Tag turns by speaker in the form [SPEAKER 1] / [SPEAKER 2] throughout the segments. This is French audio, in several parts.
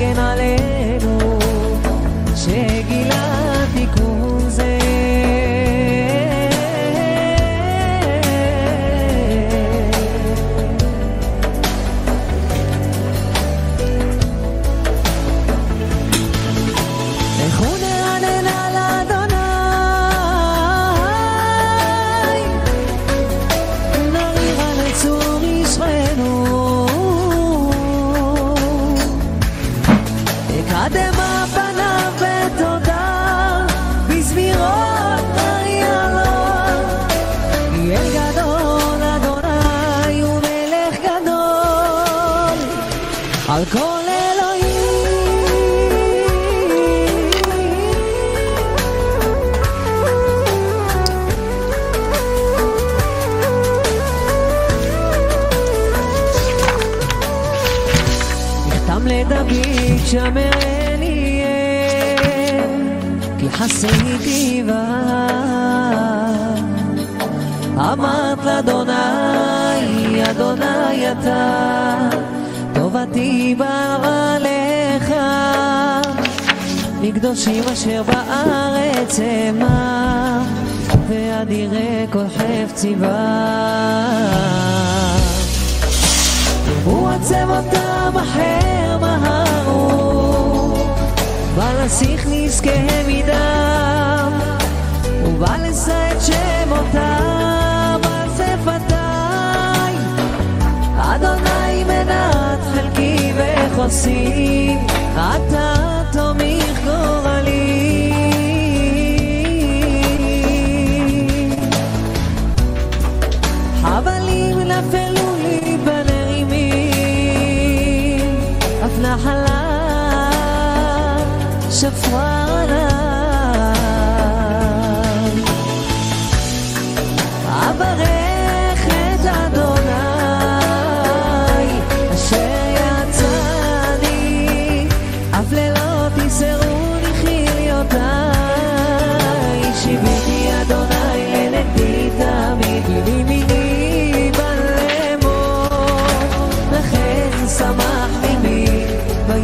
[SPEAKER 1] ခင်တာလေ אתה, טובתי באה לך, מקדושים אשר בארץ המה, ואדירי כל. הוא עצב אותם אחר מהרו, ולסיך נזקיהם מדם, ובא לשא את שמותם וחוסי, אתה תומך גורלי. חבלים נפלו לי בנעימים, אף נחלה שפרה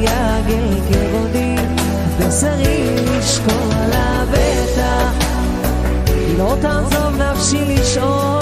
[SPEAKER 1] ויגל כבודי, בשרי ישקור על הבטח. לא תעזוב נפשי לשאול,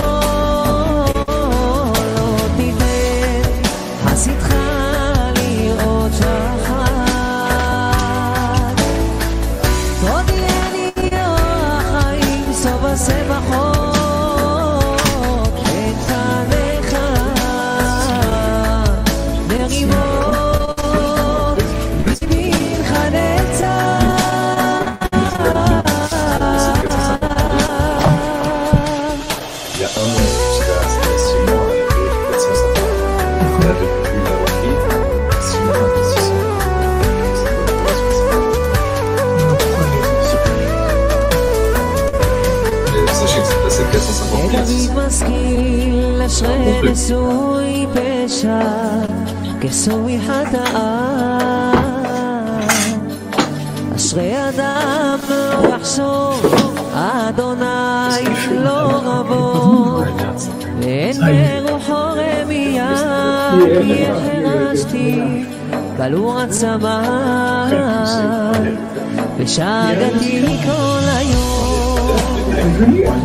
[SPEAKER 1] אשרי נשוי פשע, כשוי חטאה. אשרי אדם לא יחשוב, אדוני לא רבו, ואין ברוחו רמייה, כי החרשתי, גלור עצמי, ושגתי כל היום.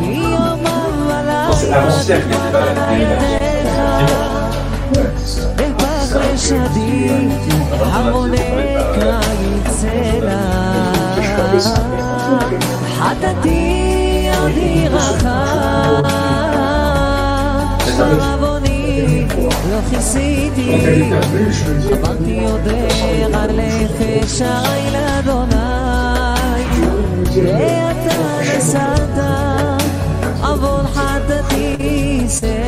[SPEAKER 1] כי יומם בפח לשדי, המונה יצא חטאתי עודי רחב, עווני לא כיסיתי, אמרתי יודע על נפש הרי לאדוני, ואתה נסעת, עוון חטאתי סלע.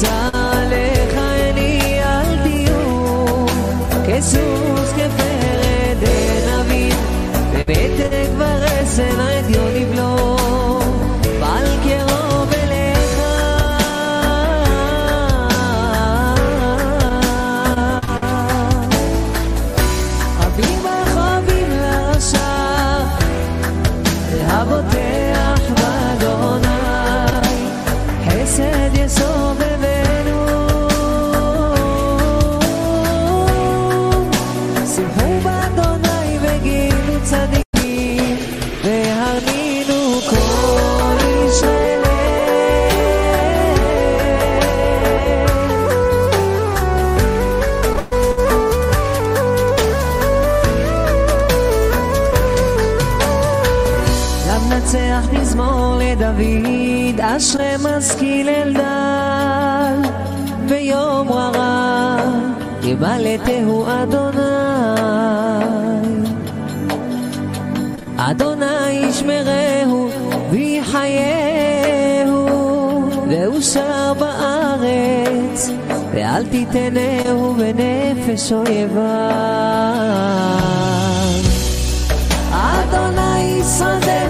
[SPEAKER 1] time. ימלטהו אדוני. אדוני ישמרהו ויחייהו, ואושר בארץ, ואל תיתנהו בנפש אויביו. אדוני ישרדנו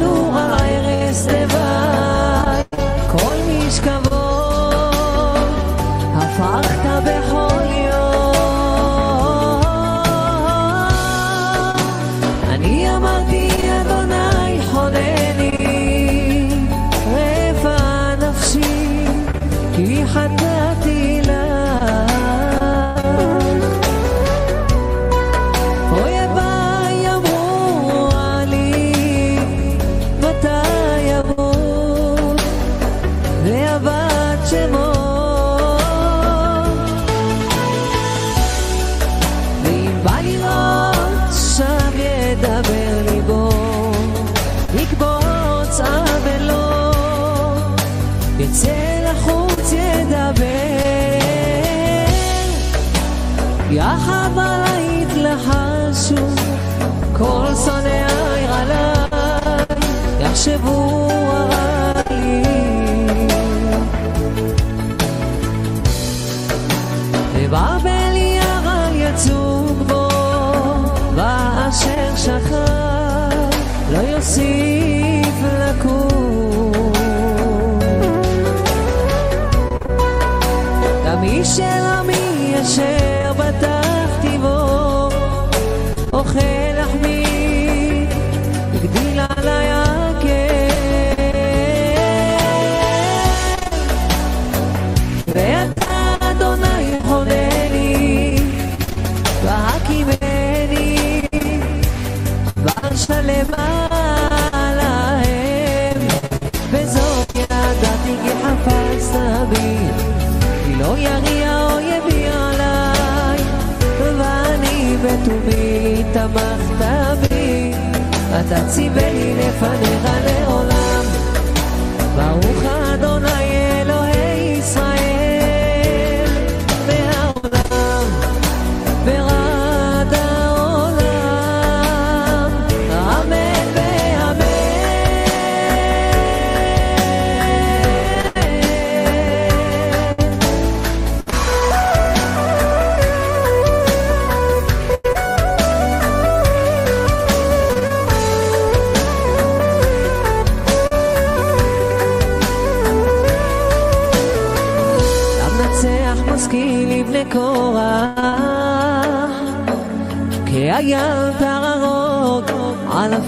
[SPEAKER 1] Silber. that's even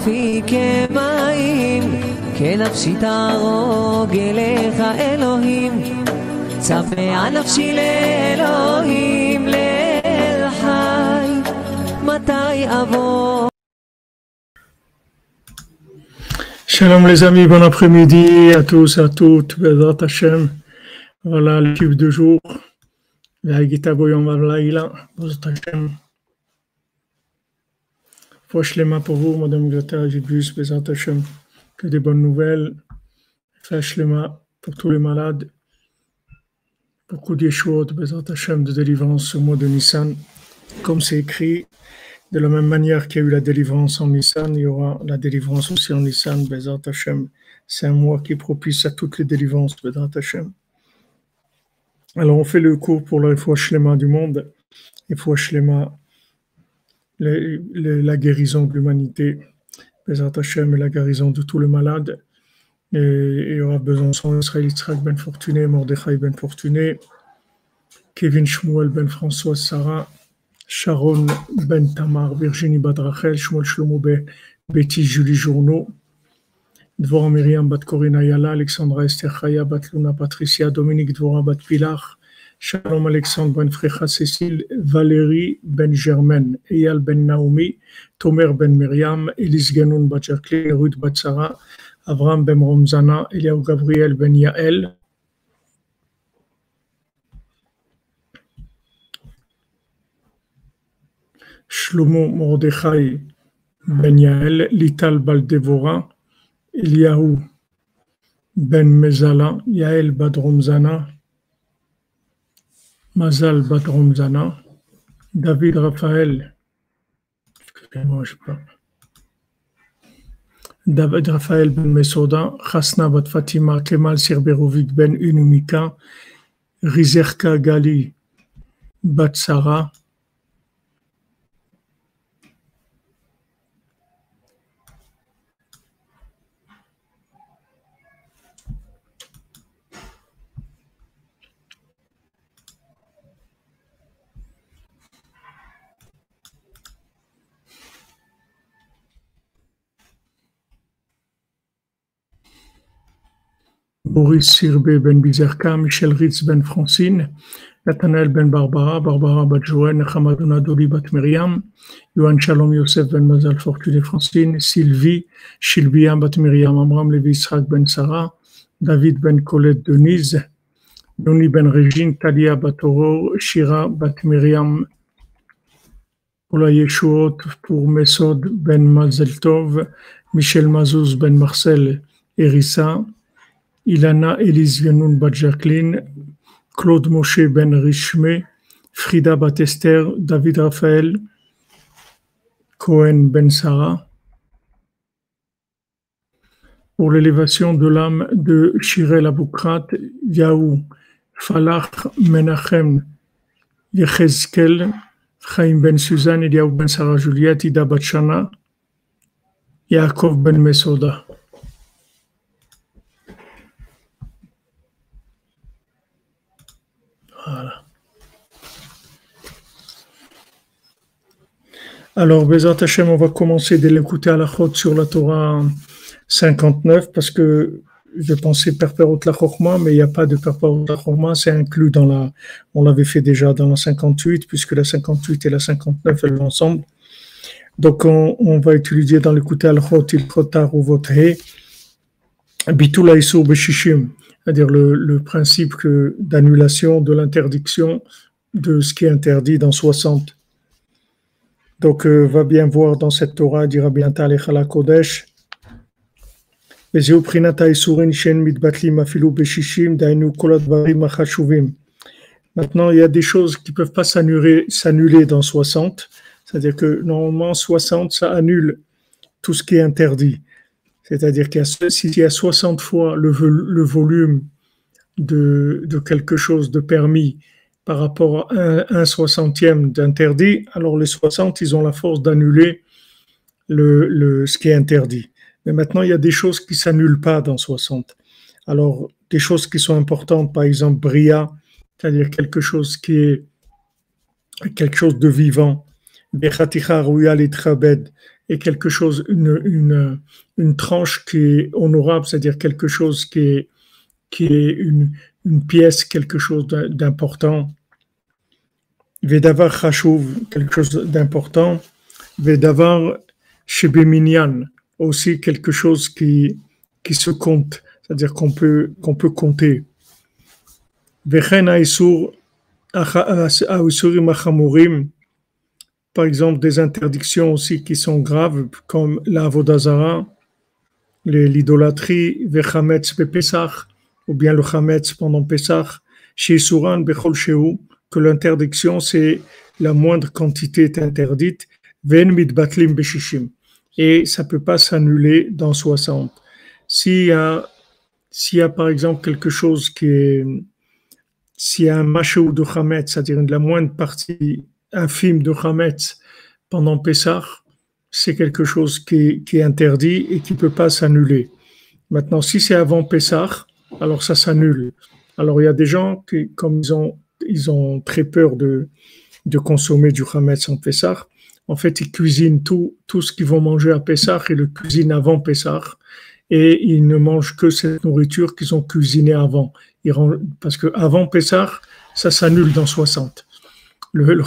[SPEAKER 1] על אפיקי מים, כנפשי תהרוג אליך אלוהים, צמא נפשי לאלוהים, לאל חי, מתי אבוא?
[SPEAKER 2] Shalom les amis, bon après-midi à tous et à toutes, Bezrat Hashem. Voilà l'équipe de jour. La Gita Goyom Vavlaïla, Bezrat Hashem. Fouachlema pour vous, Madame Greta Gibus, Bezrat Hashem. Que des bonnes nouvelles. Fouachlema pour tous les malades. Beaucoup d'Yeshuot, Bezrat Hashem, de délivrance ce mois de Nissan. Comme c'est écrit, de la même manière qu'il y a eu la délivrance en Nissan, il y aura la délivrance aussi en Nissan, Bezrat Hashem. C'est un mois qui est propice à toutes les délivrances, Bezrat Hashem. Alors, on fait le cours pour Fouach Shlema du monde, Shlema, le- le- la guérison de l'humanité, Bezrat Hashem, la guérison de tous les malades. Et il y aura Besançon, Israël Yitzhak Ben Fortuné, Mordechai Ben Fortuné, Kevin Shmuel Ben François Sarah, Sharon Ben Tamar, Virginie Badrachel, Shmuel Shlomo Be- Betty Julie Journeau, Dvora Myriam Bat Corinne Ayala, Alexandra Esther Chaya Bat Luna Patricia, Dominique Dvora Bat Pilar, Shalom Alexandre Ben Frecha Cécile, Valérie Ben Germaine, Eyal Ben Naomi, Tomer Ben Myriam, Elise Ganoun Jacqueline, Ruth Bat Sarah, Avram Ben Romzana, Eliaou Gabriel Ben Yael, Shlomo Mordechai Ben Yael, Lital Baldevora, Eliaou Ben Mezala, Yael Bat Romzana, Mazal Bat Romzana, David Raphaël, excusez-moi, je. David Raphaël Ben Mesoda, Hasna Bat Fatima, Kemal Sirberovic Ben Unumika, Rizerka Gali Bat Sarah, Boris Sirbé Ben Bizerka, Michel Ritz Ben Francine, Nathanaël Ben Barbara, Barbara Bat Joël, Hamadouna Doli Bat Myriam, Shalom Yosef Ben Mazal Fortuné Francine, Sylvie, Shilbia Bat Myriam, Amram Levi Israq Ben Sarah, David Ben Colette Denise, Yoni Ben Régine, Talia Bat Aurore, Shira Bat Myriam, pour Yeshuot, Mesod Ben Mazel Tov, Michel Mazouz Ben Marcel Erissa, Ilana Bat Jacqueline, Claude Moshe Ben Richme, Frida Batester, David Raphaël, Cohen Ben Sarah. Pour l'élévation de l'âme de Shirel Aboukrat, Yaou, Falach Menachem, Yechezkel, Chaim Ben Suzanne, Eliaou Ben Sarah Juliette, Ida Batshana, Yaakov Ben Mesoda. Alors, Bezat Hashem, on va commencer dès l'écouter à la chôte sur la Torah 59 parce que je pensais Perperot la Chorma, mais il n'y a pas de Perperot la Chorma, c'est inclus dans la. On l'avait fait déjà dans la 58, puisque la 58 et la 59 elles vont ensemble. Donc, on, va étudier dans l'écouter à la chôte, il Chotar ou Votre, Bitula Isur Beshishim c'est-à-dire le, le principe d'annulation de l'interdiction de ce qui est interdit dans 60. Donc, euh, va bien voir dans cette Torah, dira bien Talechala Kodesh. Maintenant, il y a des choses qui ne peuvent pas s'annuler dans 60. C'est-à-dire que normalement, 60, ça annule tout ce qui est interdit. C'est-à-dire qu'il y a 60 fois le, volume de, quelque chose de permis par rapport à un, soixantième d'interdit, alors les 60, ils ont la force d'annuler le, ce qui est interdit. Mais maintenant, il y a des choses qui s'annulent pas dans 60. Alors, des choses qui sont importantes, par exemple, Bria, c'est-à-dire quelque chose qui est quelque chose de vivant, quelque chose, une, une, tranche qui est honorable, c'est-à-dire quelque chose qui est, qui est une, une pièce, quelque chose d'important. Vedavar Chashuv, quelque chose d'important. Vedavar Shebeminyan, aussi quelque chose qui, qui se compte, c'est-à-dire qu'on peut, qu'on peut compter. Vechen Achamurim, par exemple des interdictions aussi qui sont graves, comme la Vodazara, l'idolâtrie, ou bien le Chametz pendant Pesach, chez Bechol que l'interdiction c'est la moindre quantité est interdite, Ven Batlim Beshishim, et ça peut pas s'annuler dans 60. S'il y a, s'il a par exemple quelque chose qui est, s'il y a un machou de Chametz, c'est-à-dire la moindre partie infime de Hametz pendant Pessah, c'est quelque chose qui, est interdit et qui ne peut pas s'annuler. Maintenant, si c'est avant Pessah, alors ça s'annule. Alors il y a des gens qui, comme ils ont, ils ont très peur de, de consommer du Hametz en Pessah, en fait, ils cuisinent tout, tout ce qu'ils vont manger à Pessah et le cuisinent avant Pessah. Et ils ne mangent que cette nourriture qu'ils ont cuisinée avant. Ils, parce qu'avant Pessah, ça s'annule dans 60, le, le.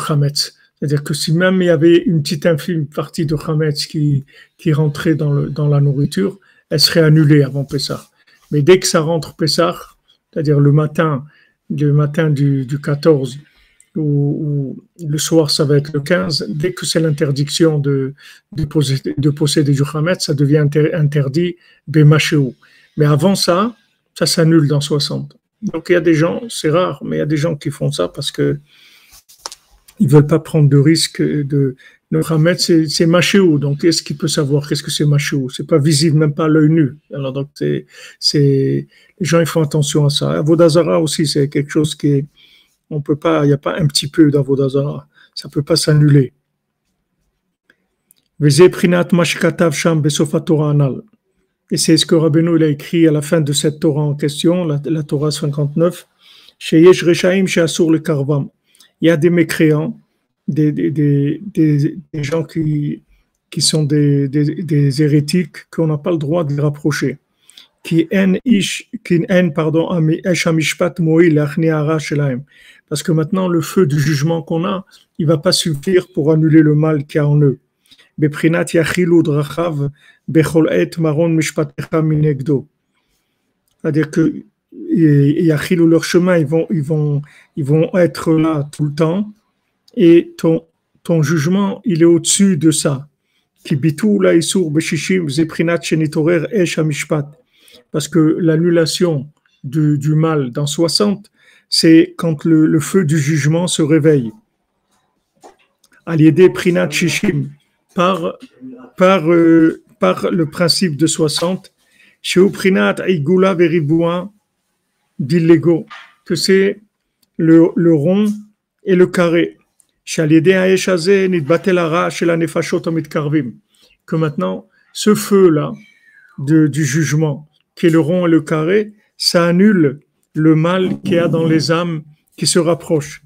[SPEAKER 2] C'est-à-dire que si même il y avait une petite infime partie de Hametz qui, qui rentrait dans, le, dans la nourriture, elle serait annulée avant Pessah. Mais dès que ça rentre Pessah, c'est-à-dire le matin, le matin du, du 14, ou, le soir ça va être le 15, dès que c'est l'interdiction de, de, posséder, de posséder du Hametz, ça devient interdit Bemachéou. Mais avant ça, ça s'annule dans 60. Donc il y a des gens, c'est rare, mais il y a des gens qui font ça parce que ils veulent pas prendre de risque de le Hametz, c'est machéou. Donc qu'est-ce qu'il peut savoir Qu'est-ce que c'est machéou C'est pas visible, même pas à l'œil nu. Alors donc c'est, les gens ils font attention à ça. Avodazara aussi, c'est quelque chose qui est, on peut pas, il n'y a pas un petit peu d'Avodazara. Ça peut pas s'annuler. Et c'est ce que Rabbeinu a écrit à la fin de cette Torah en question, la, Torah 59. Il y a des mécréants, des, gens qui, qui sont des, hérétiques qu'on n'a pas le droit de rapprocher. Parce que maintenant le feu du jugement qu'on a, il va pas suffire pour annuler le mal qu'il y a en eux. C'est-à-dire que yachilou leur chemin, ils vont, ils vont, ils vont être là tout le temps, et ton, ton jugement, il est au-dessus de ça. Parce que l'annulation du, du mal dans 60, c'est quand le, le, feu du jugement se réveille. Aliédé Prinat Shishim, par, par, euh, par le principe de 60, chez Prinat Igula Veriboua, d'illégaux, que c'est le, le rond et le carré. Que maintenant, ce feu-là du jugement, qui est le rond et le carré, ça annule le mal qu'il y a dans les âmes qui se rapprochent.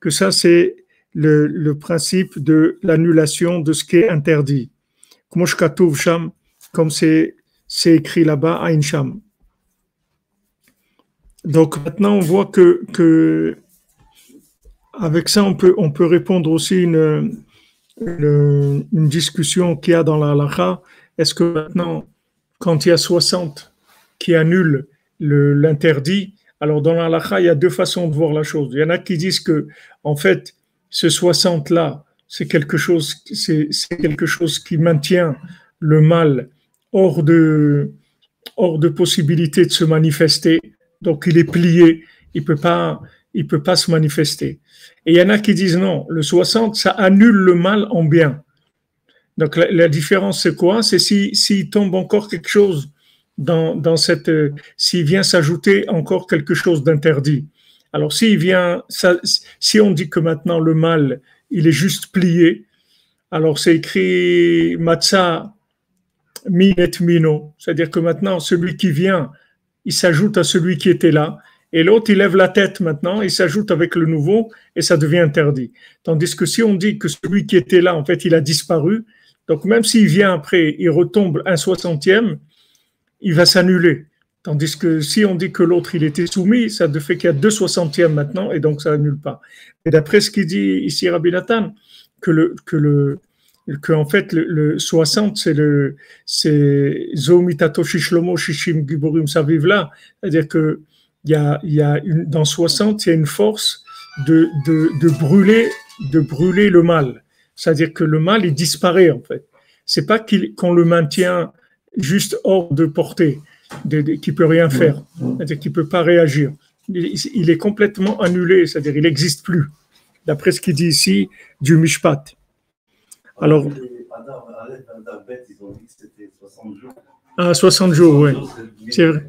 [SPEAKER 2] Que ça c'est le, le, principe de l'annulation de ce qui est interdit. Comme c'est écrit là-bas, à Incham. Donc maintenant, on voit que, avec ça, on peut, on peut répondre aussi une, une, discussion qu'il y a dans la halakha. Est-ce que maintenant, quand il y a 60 qui annulent l'interdit, alors dans la halakha, il y a deux façons de voir la chose. Il y en a qui disent que, en fait, ce 60 là, c'est quelque chose, c'est quelque chose qui maintient le mal hors de, hors de possibilité de se manifester. Donc il est plié, il peut pas, il peut pas se manifester. Et il y en a qui disent non, le 60, ça annule le mal en bien. Donc la, différence, c'est quoi? C'est s'il si, tombe encore quelque chose dans, dans cette... Euh, s'il vient s'ajouter encore quelque chose d'interdit. Alors s'il vient... Si on dit que maintenant le mal, il est juste plié, alors c'est écrit Matza Minet Mino, c'est-à-dire que maintenant celui qui vient, il s'ajoute à celui qui était là, et l'autre, il lève la tête maintenant, il s'ajoute avec le nouveau, et ça devient interdit. Tandis que si on dit que celui qui était là, en fait, il a disparu, donc même s'il vient après, il retombe un soixantième, il va s'annuler. Tandis que si on dit que l'autre, il était soumis, ça fait qu'il y a deux soixantièmes maintenant, et donc ça annule pas. Et d'après ce qu'il dit ici Rabbi Nathan, que le, que en fait le, 60 c'est le c'est Zomitato Shishlomo Shishim Giborim Saviv là, c'est-à-dire que il y a, il y a une, dans 60, il y a une force de, de, de brûler, de brûler le mal. C'est-à-dire que le mal, il disparaît, en fait. C'est pas qu'on le maintient juste hors de portée, de, de, qui peut rien faire, c'est-à-dire qu'il peut pas réagir. Il, il est complètement annulé, c'est-à-dire il n'existe plus. D'après ce qu'il dit ici, du mishpat. Alors. Ah, 60 jours, oui. C'est vrai.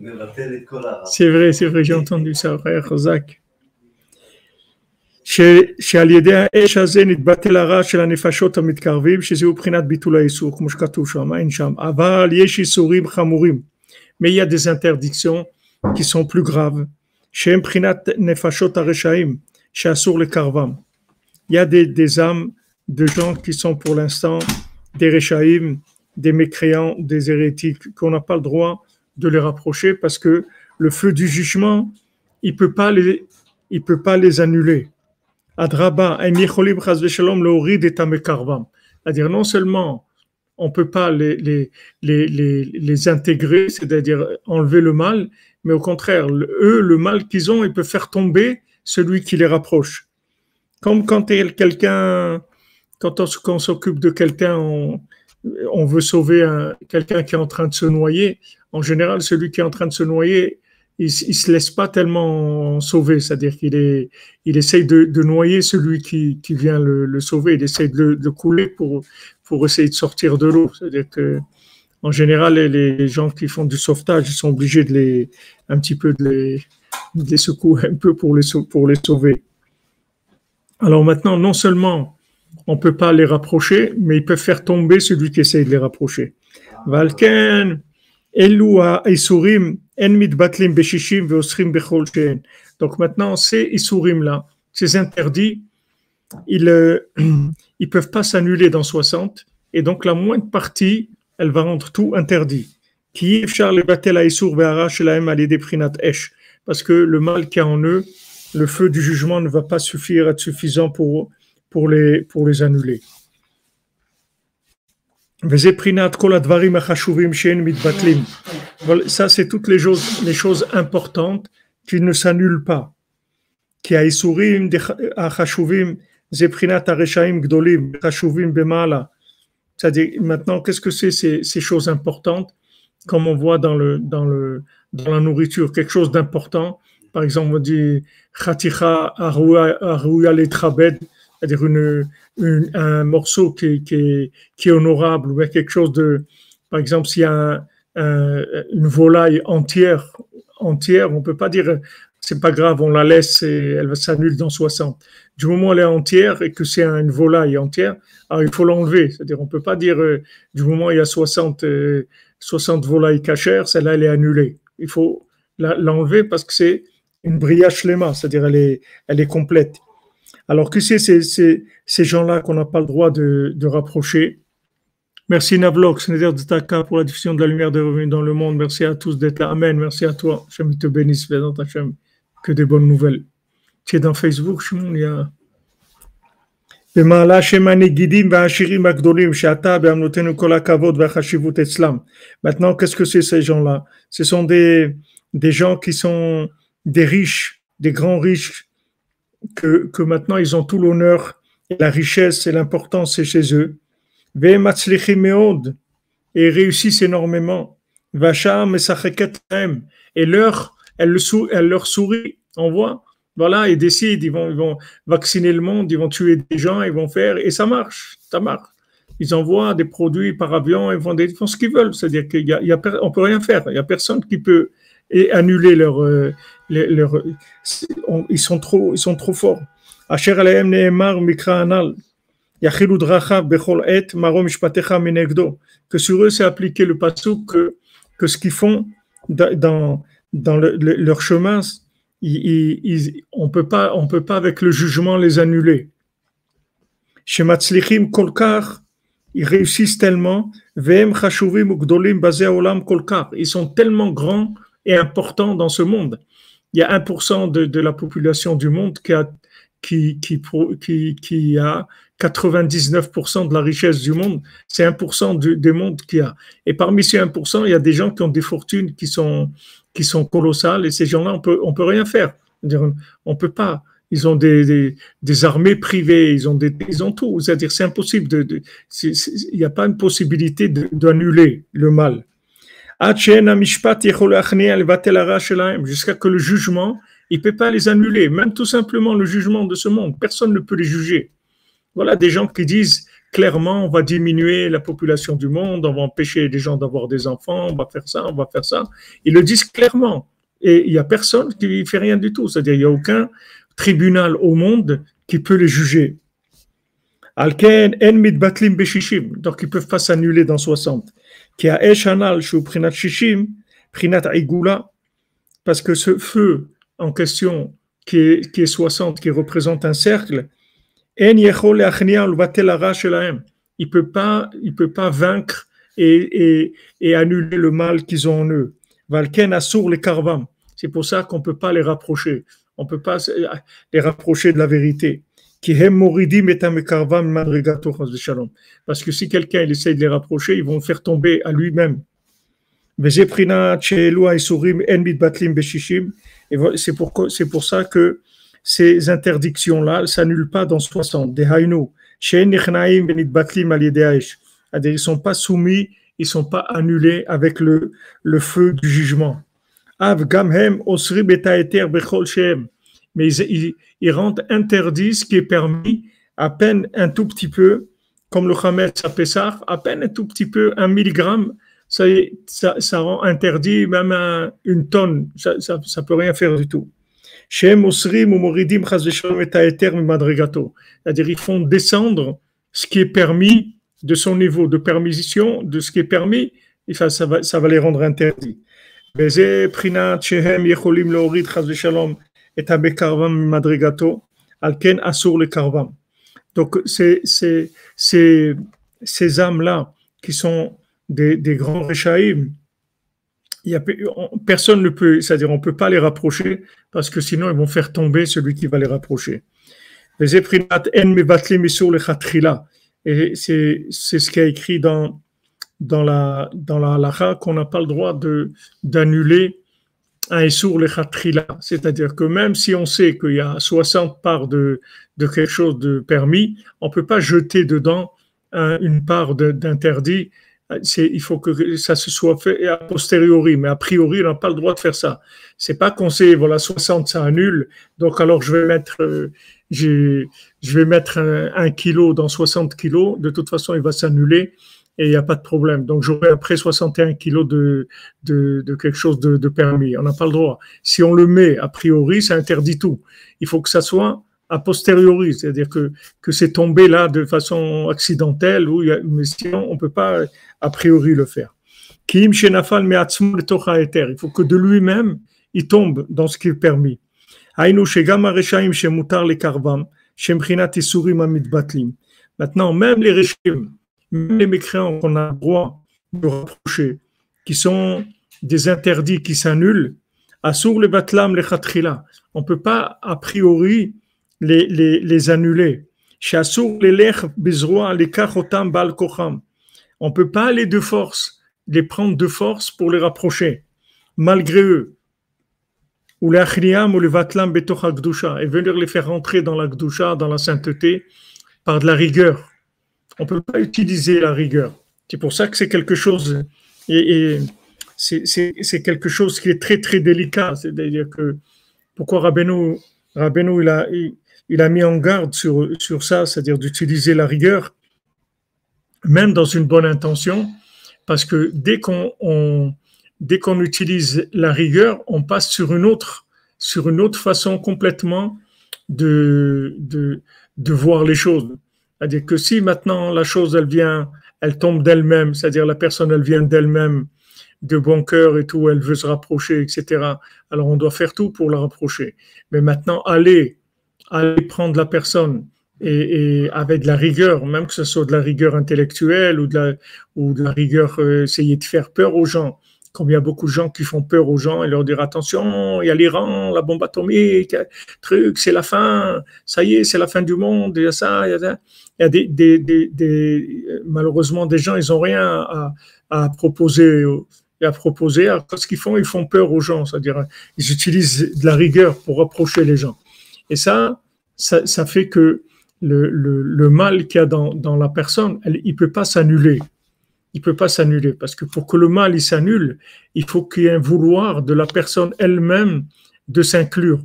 [SPEAKER 2] C'est vrai, c'est vrai, j'ai entendu ça, frère Zach. שעל ידי האש הזה נתבטל הרע של הנפשות המתקרבים, שזהו בחינת ביטול האיסור, כמו שכתוב שם, אין שם. אבל יש איסורים חמורים. Mais il y a des interdictions qui sont plus graves, שהם בחינת נפשות הרשעים, שאסור לקרבם. Il y de gens qui sont pour l'instant des réchaïm, des mécréants, des hérétiques, qu'on n'a pas le droit de les rapprocher parce que le feu du jugement, il peut pas les, il peut pas les annuler. Adraba. C'est-à-dire, non seulement on peut pas les, les, les, les, intégrer, c'est-à-dire enlever le mal, mais au contraire, eux, le mal qu'ils ont, ils peuvent faire tomber celui qui les rapproche. Comme quand quelqu'un, quand on, s'occupe de quelqu'un, on, veut sauver un- quelqu'un qui est en train de se noyer. En général, celui qui est en train de se noyer, il, il se laisse pas tellement sauver, c'est-à-dire qu'il est, il essaye de, noyer celui qui, vient le, sauver, il essaye de le, couler pour, essayer de sortir de l'eau. C'est-à-dire que, en général, les, gens qui font du sauvetage, sont obligés de les, un petit peu de les, secouer un peu pour les, pour les sauver. Alors maintenant, non seulement on peut pas les rapprocher, mais ils peuvent faire tomber celui qui essaye de les rapprocher. Donc maintenant, ces Isurim là, ces interdits, ils, euh, ils peuvent pas s'annuler dans 60, et donc la moindre partie, elle va rendre tout interdit. Parce que le mal qu'il y a en eux, le feu du jugement ne va pas suffire, être suffisant pour, pour les, pour les annuler. Voilà, ça, c'est toutes les choses, les choses importantes qui ne s'annulent pas. Qui a Isurim, Achashuvim, Zeprinat Areshaim Gdolim, Achashuvim Bemala. C'est-à-dire, maintenant, qu'est-ce que c'est ces, ces, choses importantes, comme on voit dans, le, dans, le, dans la nourriture, quelque chose d'important. Par exemple, on dit Khaticha Arouya Letrabed, c'est-à-dire une, un morceau qui, qui, est, honorable, ou quelque chose de. Par exemple, s'il y a un- un- une volaille entière, entière, on peut pas dire c'est pas grave, on la laisse et elle va s'annule dans 60. Du moment où elle est entière et que c'est une volaille entière, alors il faut l'enlever. C'est-à-dire, on peut pas dire euh, du moment où il y a 60, euh, 60 volailles cachères, celle-là, elle est annulée. Il faut l'enlever parce que c'est une brillage lema, c'est-à-dire elle est, elle est complète. Alors que c'est ces, ces, ces gens-là qu'on n'a pas le droit de, de rapprocher. Merci Navlok, Snéder de Taka pour la diffusion de la lumière de revenus dans le monde. Merci à tous d'être là. Amen. Merci à toi. Hachem te bénisse. Bézant Hachem. Que des bonnes nouvelles. Tu es dans Facebook, Shimon, il y a... במעלה שם הנגידים והעשירים הגדולים שאתה באמנותינו כל הכבוד והחשיבות אצלם. Maintenant, qu'est-ce que c'est ces gens-là Ce sont des, des gens qui sont des riches, des grands riches, que, maintenant ils ont tout l'honneur, la richesse et l'importance c'est chez eux. Et réussissent énormément. Et leur, elle, le sou, elle leur sourit. On voit, voilà, ils décident, ils vont, ils vont vacciner le monde, ils vont tuer des gens, ils vont faire, et ça marche, ça marche. Ils envoient des produits par avion, ils font, des, ils font ce qu'ils veulent, c'est-à-dire qu'on y a, on peut rien faire, il n'y a personne qui peut, et annuler leur, euh, leur, leur on, ils sont trop ils sont trop forts. Asher alayem neemar mikra anal yachilu dracha bechol et marom mishpatecha minegdo. Que sur eux c'est appliqué le pasuk que que ce qu'ils font dans dans le, le, leur chemin, ils, ils, on peut pas on peut pas avec le jugement les annuler. Chez Matzlichim Kolkar, ils réussissent tellement. Ils sont tellement grands et importants dans ce monde. Il y a 1% de, de la population du monde qui a, qui, qui, qui, qui a 99% de la richesse du monde. C'est 1% du, des mondes qu'il y a. Et parmi ces 1%, il y a des gens qui ont des fortunes qui sont, qui sont colossales et ces gens-là, on peut, on peut rien faire. On peut pas. Ils ont des, des, armées privées, ils ont, des, ils ont tout. C'est-à-dire, c'est impossible de, de il n'y a pas une possibilité de- d'annuler le mal. Jusqu'à que le jugement, il ne peut pas les annuler, même tout simplement le jugement de ce monde, personne ne peut les juger. Voilà des gens qui disent clairement on va diminuer la population du monde, on va empêcher les gens d'avoir des enfants, on va faire ça, on va faire ça. Ils le disent clairement. Et il n'y a personne qui ne fait rien du tout. C'est-à-dire il n'y a aucun tribunal au monde qui peut les juger. Alken, en mitbatlim beshishim. Donc, ils ne peuvent pas s'annuler dans 60. Qui a eshanal shu prinat shishim, prinat aigula. Parce que ce feu en question, qui est, qui est 60, qui représente un cercle, en yechol achnia. Il ne peut, pas, peut pas vaincre et, et, et annuler le mal qu'ils ont en eux. Valken assour les karvam. C'est pour ça qu'on ne peut pas les rapprocher. On ne peut pas les rapprocher de la vérité. Parce que si quelqu'un essaie de les rapprocher, ils vont le faire tomber à lui-même. C'est pour, c'est pour ça que ces interdictions-là s'annulent pas dans 60. Ils ne sont pas soumis, ils ne sont pas annulés avec le, le feu du jugement. Mais ils, rendent interdit ce qui est permis à peine un tout petit peu, comme le Hametz à Pessah, à peine un tout petit peu, un milligramme, ça, ça, rend interdit même une tonne, ça, ça peut rien faire du tout. C'est-à-dire, ils font descendre ce qui est permis de son niveau de permission, de ce qui est permis, et ça, ça, va, ça va les rendre interdits. Donc, c'est ces âmes-là qui sont des, des grands réchaïm, il y a, personne ne peut, c'est-à-dire on ne peut pas les rapprocher parce que sinon ils vont faire tomber celui qui va les rapprocher. Et c'est ce qui a écrit dans, dans la, dans la qu'on n'a pas le droit de, d'annuler un. C'est-à-dire que même si on sait qu'il y a 60 parts de, de quelque chose de permis, on ne peut pas jeter dedans une part d'interdit il faut que ça se soit fait a posteriori, mais a priori, on n'a pas le droit de faire ça. C'est pas qu'on sait, voilà, 60, ça annule, donc alors je vais mettre, euh, je vais mettre un, kilo dans 60 kilos, de toute façon, il va s'annuler et il n'y a pas de problème. Donc j'aurai après 61 kilos de, de, quelque chose de, de permis. On n'a pas le droit. Si on le met a priori, ça interdit tout. Il faut que ça soit a posteriori, c'est-à-dire que, que c'est tombé là de façon accidentelle, ou mais sinon on ne peut pas a priori le faire. Il faut que de lui-même, il tombe dans ce qui est permis. Maintenant, même les régimes, même les mécréants qu'on a le droit de rapprocher, qui sont des interdits qui s'annulent, le batlam le On ne peut pas a priori les, les, les annuler. On ne peut pas aller de force, les prendre de force pour les rapprocher, malgré eux. Ou ou le vatlam et venir les faire rentrer dans la gdusha, dans la sainteté, par de la rigueur. On ne peut pas utiliser la rigueur. C'est pour ça que c'est quelque chose, c'est quelque chose qui est très très délicat. C'est-à-dire que pourquoi Rabbeinu, Rabbeinu il, a, il, a mis en garde sur, sur ça, c'est-à-dire d'utiliser la rigueur, même dans une bonne intention, parce que dès qu'on dès qu'on utilise la rigueur, on passe sur une autre sur une autre façon complètement de de, de voir les choses. C'est-à-dire que si maintenant la chose elle vient, elle tombe d'elle-même, c'est-à-dire la personne elle vient d'elle-même, de bon cœur et tout, elle veut se rapprocher, etc. Alors on doit faire tout pour la rapprocher. Mais maintenant, aller, aller prendre la personne et, avec de la rigueur, même que ce soit de la rigueur intellectuelle ou de la, ou de la rigueur, euh, essayer de faire peur aux gens. Comme il y a beaucoup de gens qui font peur aux gens et leur dire attention, il y a l'Iran, la bombe atomique, truc, c'est la fin, ça y est, c'est la fin du monde, il y a ça, il y a, il y a des, malheureusement des gens, ils ont rien à, proposer à proposer. Alors, ce qu'ils font, ils font peur aux gens, c'est-à-dire ils utilisent de la rigueur pour approcher les gens. Et ça, ça, ça fait que le, mal qu'il y a dans, la personne, il peut pas s'annuler. Il peut pas s'annuler parce que pour que le mal il s'annule, il faut qu'il y ait un vouloir de la personne elle-même de s'inclure.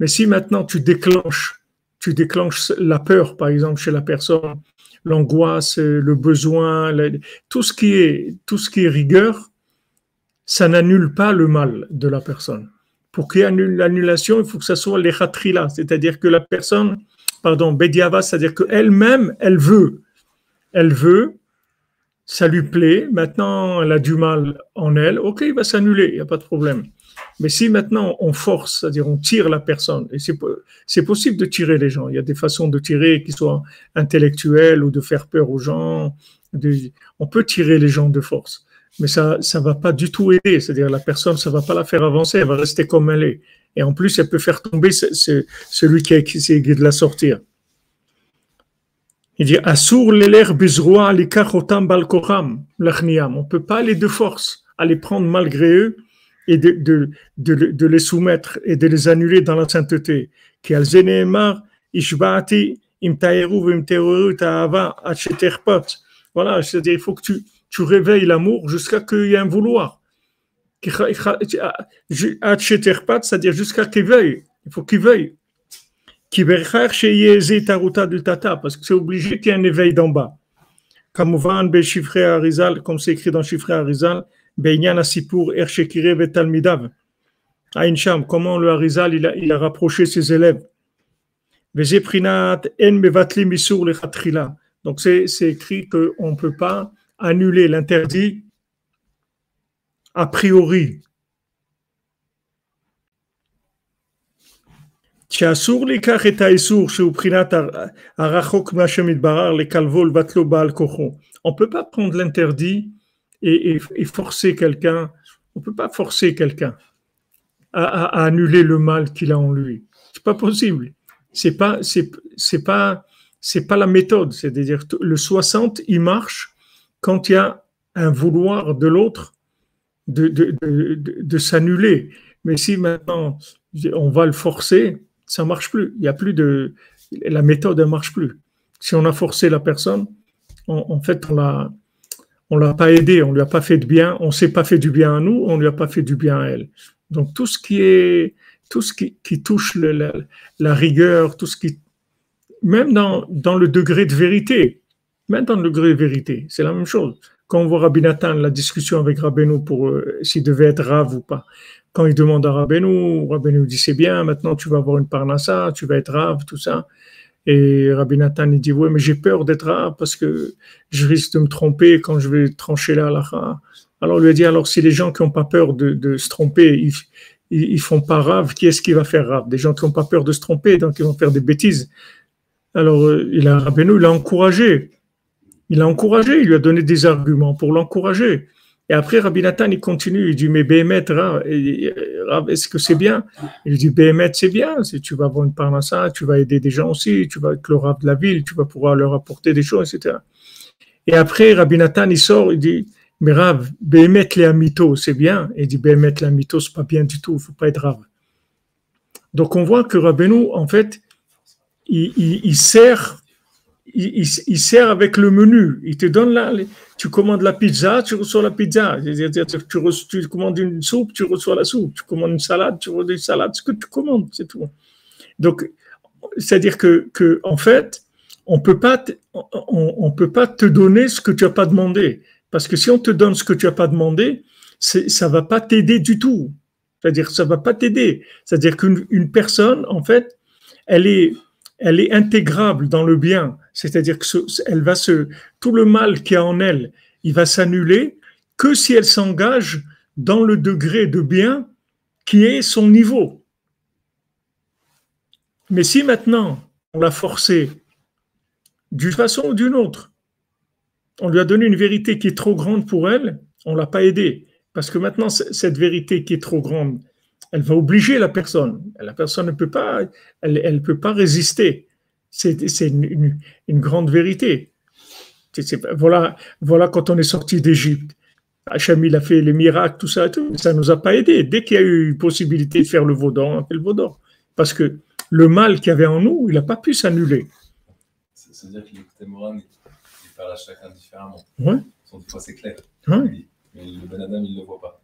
[SPEAKER 2] Mais si maintenant tu déclenches, tu déclenches la peur, par exemple, chez la personne, l'angoisse, le besoin, tout ce qui est tout ce qui est rigueur, ça n'annule pas le mal de la personne. Pour qu'il y ait l'annulation, il faut que ça soit les là, c'est-à-dire que la personne pardon, Bediava, c'est-à-dire qu'elle-même, elle veut. Elle veut, ça lui plaît, maintenant elle a du mal en elle, ok, il va s'annuler, il n'y a pas de problème. Mais si maintenant on force, c'est-à-dire on tire la personne, et c'est possible de tirer les gens, il y a des façons de tirer qui soient intellectuelles ou de faire peur aux gens, on peut tirer les gens de force. mais ça ça va pas du tout aider. C'est-à-dire la personne, ça va pas la faire avancer, elle va rester comme elle est. Et en plus, elle peut faire tomber celui qui a essayé de la sortir. Il dit Asur l'eler bizroa likachotam balkoram lachniam. On peut pas aller de force, aller prendre malgré eux et de, de, de, de, les soumettre et de les annuler dans la sainteté. Voilà, c'est-à-dire il faut que tu, tu réveilles l'amour jusqu'à qu'il y ait un vouloir. C'est-à-dire jusqu'à qu'il veuille. Il faut qu'il veuille. Parce que c'est obligé qu'il y ait un éveil d'en bas. Comme c'est écrit dans Chiffré Arizal, comment le Arizal il a, il a rapproché ses élèves? Donc c'est écrit qu'on ne peut pas annuler l'interdit a priori. On ne peut pas prendre l'interdit et, forcer quelqu'un, on peut pas forcer quelqu'un à, annuler le mal qu'il a en lui. C'est pas possible. C'est pas, pas, la méthode. C'est-à-dire, le 60, il marche quand il y a un vouloir de l'autre de, s'annuler. Mais si maintenant on va le forcer, ça marche plus. Il y a plus de la méthode ne marche plus. Si on a forcé la personne, en fait on l'a on l'a pas aidé, on lui a pas fait de bien, on s'est pas fait du bien à nous, on lui a pas fait du bien à elle. Donc tout ce qui est tout ce qui, qui touche la, rigueur, tout ce qui même dans, dans le degré de vérité, même dans le degré de vérité, c'est la même chose. Quand on voit Rabbi Nathan, la discussion avec Rabbeinu pour euh, s'il devait être rave ou pas, quand il demande à Rabbeinu, Rabbeinu dit c'est bien, maintenant tu vas avoir une parnassa, tu vas être rave, tout ça. Et Rabbi Nathan il dit oui, mais j'ai peur d'être rave parce que je risque de me tromper quand je vais trancher la halakha. Alors on lui a dit alors si les gens qui n'ont pas peur de, se tromper, ils, ils, font pas rave, qui est-ce qui va faire rave? Des gens qui n'ont pas peur de se tromper, donc ils vont faire des bêtises. Alors euh, il a il a encouragé. Il l'a encouragé, il lui a donné des arguments pour l'encourager. Et après, Rabbi Nathan, il continue, il dit, mais Béhémet, est-ce que c'est bien? Il dit, Béhémet, c'est bien, si tu vas une part ça, tu vas aider des gens aussi, tu vas être le Rav de la ville, tu vas pouvoir leur apporter des choses, etc. Et après, Rabbi Nathan, il sort, il dit, mais Rav, Béhémet, les amito, c'est bien? Il dit, Béhémet, les amito, c'est pas bien du tout, il faut pas être Rav. Donc on voit que Rabbeinu, en fait, il sert il, sert avec le menu. Il te donne là, tu commandes la pizza, tu reçois la pizza. Tu, commandes une soupe, tu reçois la soupe. Tu commandes une salade, tu reçois une salade. Ce que tu commandes, c'est tout. Donc, c'est-à-dire que, que, en fait, on peut pas, on, peut pas te donner ce que tu as pas demandé. Parce que si on te donne ce que tu as pas demandé, ça va pas t'aider du tout. C'est-à-dire, ça va pas t'aider. C'est-à-dire qu'une personne, en fait, elle est, elle est intégrable dans le bien. C'est-à-dire que elle va se, tout le mal qui a en elle, il va s'annuler que si elle s'engage dans le degré de bien qui est son niveau. Mais si maintenant on l'a forcé d'une façon ou d'une autre, on lui a donné une vérité qui est trop grande pour elle, on l'a pas aidé. Parce que maintenant, cette vérité qui est trop grande, elle va obliger la personne. La personne ne peut pas, elle, elle peut pas résister. C'est une, une, grande vérité. voilà, voilà quand on est sorti d'Égypte. Hachem, il a fait les miracles, tout ça, tout, ça nous a pas aidé. Dès qu'il y a eu une possibilité de faire le vaudor, on a fait le vaudor. Parce que le mal qu'il y avait en nous, il n'a pas pu s'annuler.
[SPEAKER 3] C'est-à-dire que l'écouté moral, il parle à chacun différemment.
[SPEAKER 2] Ouais.
[SPEAKER 3] Des fois, c'est clair.
[SPEAKER 2] Ouais.
[SPEAKER 3] Mais le bon Adam, il ne le voit pas.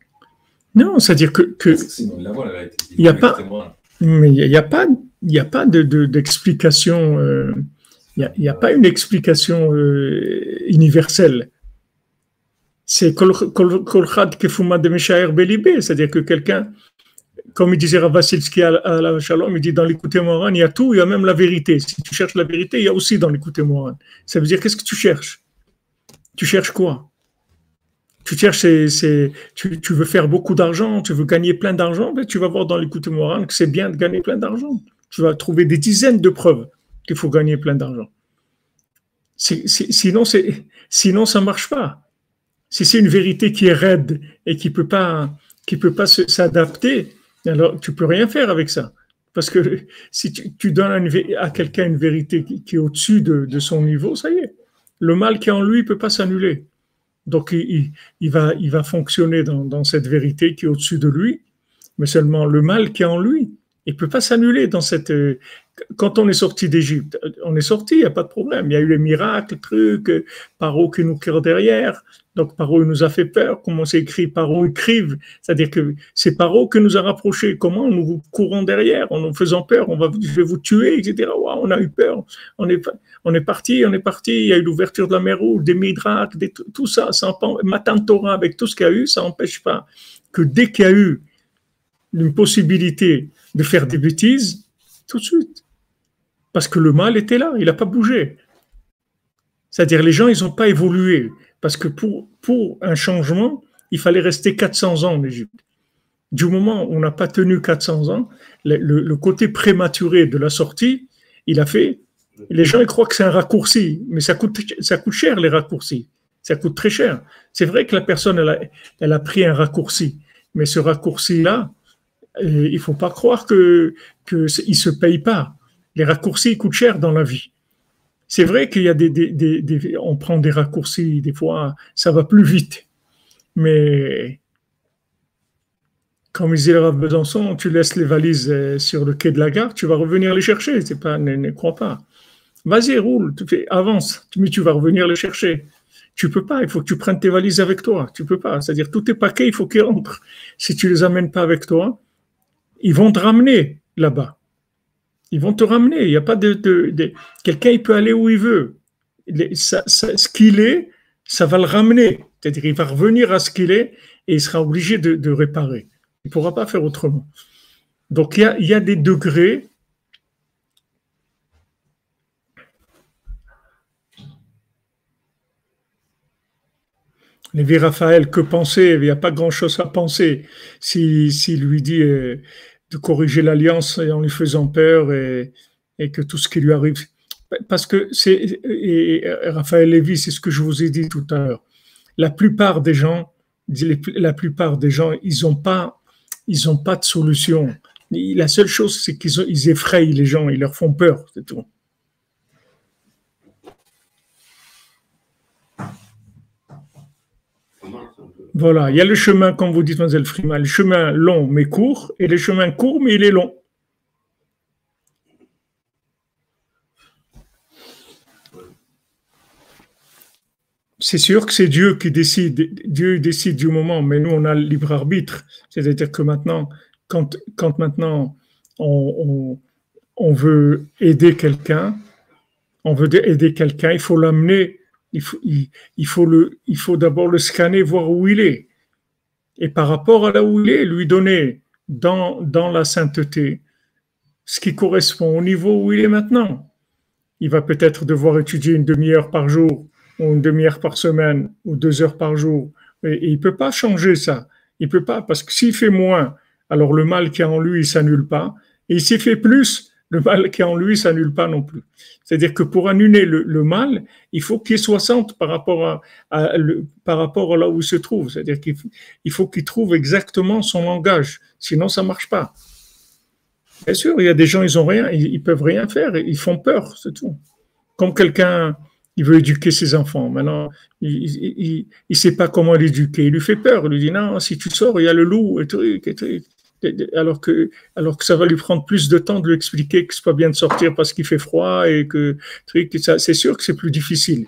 [SPEAKER 2] Non, c'est-à-dire que. que
[SPEAKER 3] sinon, il la voit, la vérité.
[SPEAKER 2] Il n'y a pas. Mais il n'y a, pas, il n'y a pas d'explication. Euh, il n'y a, pas une explication euh, universelle. C'est kolchad kefuma de belibé, c'est-à-dire que quelqu'un, comme il disait Ravasilski à, à la Shalom, il dit dans l'écouté moran, il y a tout, il y a même la vérité. Si tu cherches la vérité, il y a aussi dans l'écouté moran. Ça veut dire qu'est-ce que tu cherches? Tu cherches quoi? Tu cherches, c'est, tu, tu, veux faire beaucoup d'argent, tu veux gagner plein d'argent, ben tu vas voir dans l'écoute morale que c'est bien de gagner plein d'argent. Tu vas trouver des dizaines de preuves qu'il faut gagner plein d'argent. sinon, sinon, ça marche pas. si c'est une vérité qui est raide et qui peut pas, qui peut pas s'adapter, alors tu peux rien faire avec ça. Parce que si tu, donnes à quelqu'un une vérité qui, est au-dessus de, son niveau, ça y est. Le mal qui est en lui ne peut pas s'annuler. Donc il, va, il va fonctionner dans, dans cette vérité qui est au-dessus de lui, mais seulement le mal qui est en lui, il peut pas s'annuler dans cette. Euh, quand on est sorti d'Égypte, on est sorti, il n'y a pas de problème. Il y a eu les miracles, trucs, euh, Paro qui nous crie derrière. Donc Paro nous a fait peur. Comment c'est écrit Paro écrive. C'est-à-dire que c'est Paro qui nous a rapprochés. Comment nous vous courons derrière en nous faisant peur. On va, je vais vous tuer, etc. on a eu peur. On est, on est parti, on est parti. Il y a eu l'ouverture de la mer Rouge, des miracles, tout ça. ça Matin Torah avec tout ce qu'il y a eu, ça n'empêche pas que dès qu'il y a eu une possibilité de faire des bêtises tout de suite. Parce que le mal était là, il n'a pas bougé. C'est-à-dire les gens, ils n'ont pas évolué. Parce que pour, pour un changement, il fallait rester 400 ans en Égypte. Du moment où on n'a pas tenu 400 ans, le, côté prématuré de la sortie, il a fait. Les gens ils croient que c'est un raccourci, mais ça coûte, ça coûte cher les raccourcis. Ça coûte très cher. C'est vrai que la personne, elle a, elle a pris un raccourci, mais ce raccourci-là, il il faut pas croire que que il se paye pas. Les raccourcis coûtent cher dans la vie. C'est vrai qu'il y a des, on prend des raccourcis des fois, ça va plus vite. Mais comme disait le Besançon, tu laisses les valises euh, sur le quai de la gare, tu vas revenir les chercher. C'est pas, ne, ne crois pas. Vas-y, roule, tu fais, avance, mais tu vas revenir les chercher. Tu peux pas, il faut que tu prennes tes valises avec toi. Tu peux pas. C'est-à-dire, tous tes paquets, il faut qu'ils rentrent. Si tu les amènes pas avec toi, ils vont te ramener là-bas. Ils vont te ramener. Il n'y a pas de, quelqu'un, il peut aller où il veut. ce qu'il est, ça va le ramener. C'est-à-dire, il va revenir à ce qu'il est et il sera obligé de, réparer. Il ne pourra pas faire autrement. Donc, il y a, des degrés. Les Raphaël, que penser? Il n'y a pas grand-chose à penser. S'il si, lui dit euh, de corriger l'alliance en lui faisant peur et, que tout ce qui lui arrive. Parce que c'est, et Raphaël Lévy, c'est ce que je vous ai dit tout à l'heure. La plupart des gens, la plupart des gens, ils n'ont pas, ils ont pas de solution. La seule chose, c'est qu'ils ils effrayent les gens, ils leur font peur, c'est tout. Voilà, il y a le chemin, comme vous dites, Mademoiselle Freeman, le chemin long mais court, et le chemin court mais il est long. C'est sûr que c'est Dieu qui décide, Dieu décide du moment, mais nous on a le libre arbitre. C'est-à-dire que maintenant, quand, maintenant on veut aider quelqu'un, on veut aider quelqu'un, il faut l'amener il faut, il, faut, il faut d'abord le scanner, voir où il est. Et par rapport à là où il est, lui donner dans, dans la sainteté ce qui correspond au niveau où il est maintenant. Il va peut-être devoir étudier une demi-heure par jour, ou une demi-heure par semaine, ou deux heures par jour. Et, il ne peut pas changer ça. Il peut pas, parce que s'il fait moins, alors le mal qui est en lui, il s'annule pas. Et s'il fait plus, le mal qui est en lui s'annule pas non plus. C'est-à-dire que pour annuler le, mal, il faut qu'il ait 60 par rapport à, par rapport à là où il se trouve. C'est-à-dire qu'il il faut qu'il trouve exactement son langage. Sinon, ça marche pas. Bien sûr, il y a des gens, ils ont rien, ils, peuvent rien faire, ils font peur, c'est tout. Comme quelqu'un, il veut éduquer ses enfants. Maintenant, il ne sait pas comment l'éduquer. Il lui fait peur. Il lui dit non, si tu sors, il y a le loup et truc et truc alors que, alors que ça va lui prendre plus de temps de lui expliquer que c'est pas bien de sortir parce qu'il fait froid et que c'est sûr que c'est plus difficile.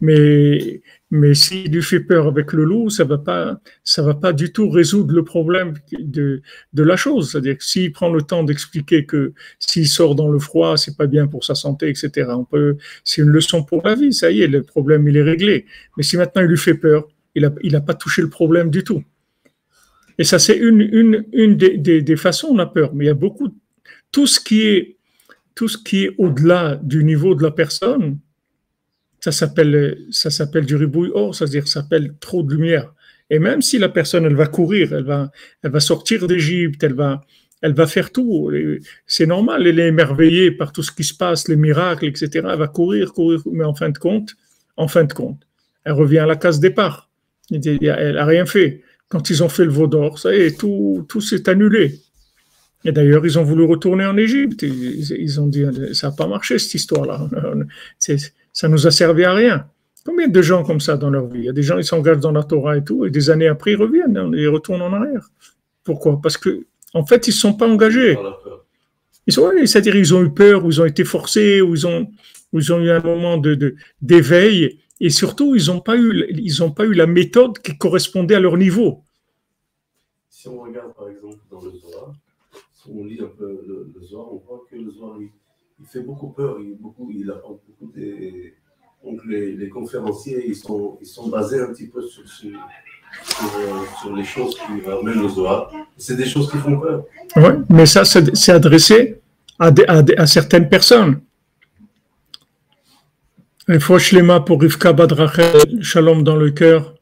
[SPEAKER 2] Mais, mais s'il lui fait peur avec le loup, ça va pas, ça va pas du tout résoudre le problème de, de la chose. C'est-à-dire que s'il prend le temps d'expliquer que s'il sort dans le froid, c'est pas bien pour sa santé, etc. On peut, c'est une leçon pour la vie. Ça y est, le problème il est réglé. Mais si maintenant il lui fait peur, il a, il pas touché le problème du tout. Et ça, c'est une, une, une des, des, façons on a peur. Mais il y a beaucoup, tout ce qui est, tout ce qui est au-delà du niveau de la personne, ça s'appelle, ça s'appelle du ribouille or, c'est-à-dire ça s'appelle trop de lumière. Et même si la personne, elle va courir, elle va, elle va sortir d'Égypte, elle va, elle va faire tout. C'est normal, elle est émerveillée par tout ce qui se passe, les miracles, etc. Elle va courir, courir, mais en fin de compte, en fin de compte, elle revient à la case départ. Elle n'a rien fait. Quand ils ont fait le veau d'or, ça y est, tout, tout s'est annulé. Et d'ailleurs, ils ont voulu retourner en Égypte. Ils, ont dit, ça n'a pas marché cette histoire-là. Ça nous a servi à rien. Combien de gens comme ça dans leur vie? Il y a des gens, ils s'engagent dans la Torah et tout, et des années après, ils reviennent, hein, ils retournent en arrière. Pourquoi? Parce que, en fait, ils ne sont pas engagés. Ils sont, c'est-à-dire, ils ont eu peur, ou ils ont été forcés, ou ils ont, ils ont eu un moment de, d'éveil, et surtout, ils n'ont pas eu, ils ont pas eu la méthode qui correspondait à leur niveau.
[SPEAKER 3] Si on regarde, par exemple, dans le Zohar, si on lit un peu le, Zohar, on voit que le Zohar, il, fait beaucoup peur, il, beaucoup, il apporte beaucoup des donc les, conférenciers, ils sont, ils sont basés un petit peu sur, sur, sur, les choses qui ramènent le Zohar. C'est des choses qui font peur.
[SPEAKER 2] Oui, mais ça, c'est adressé à, à, à, certaines personnes. Il Shlema pour Rivka Badrachel, Shalom dans le cœur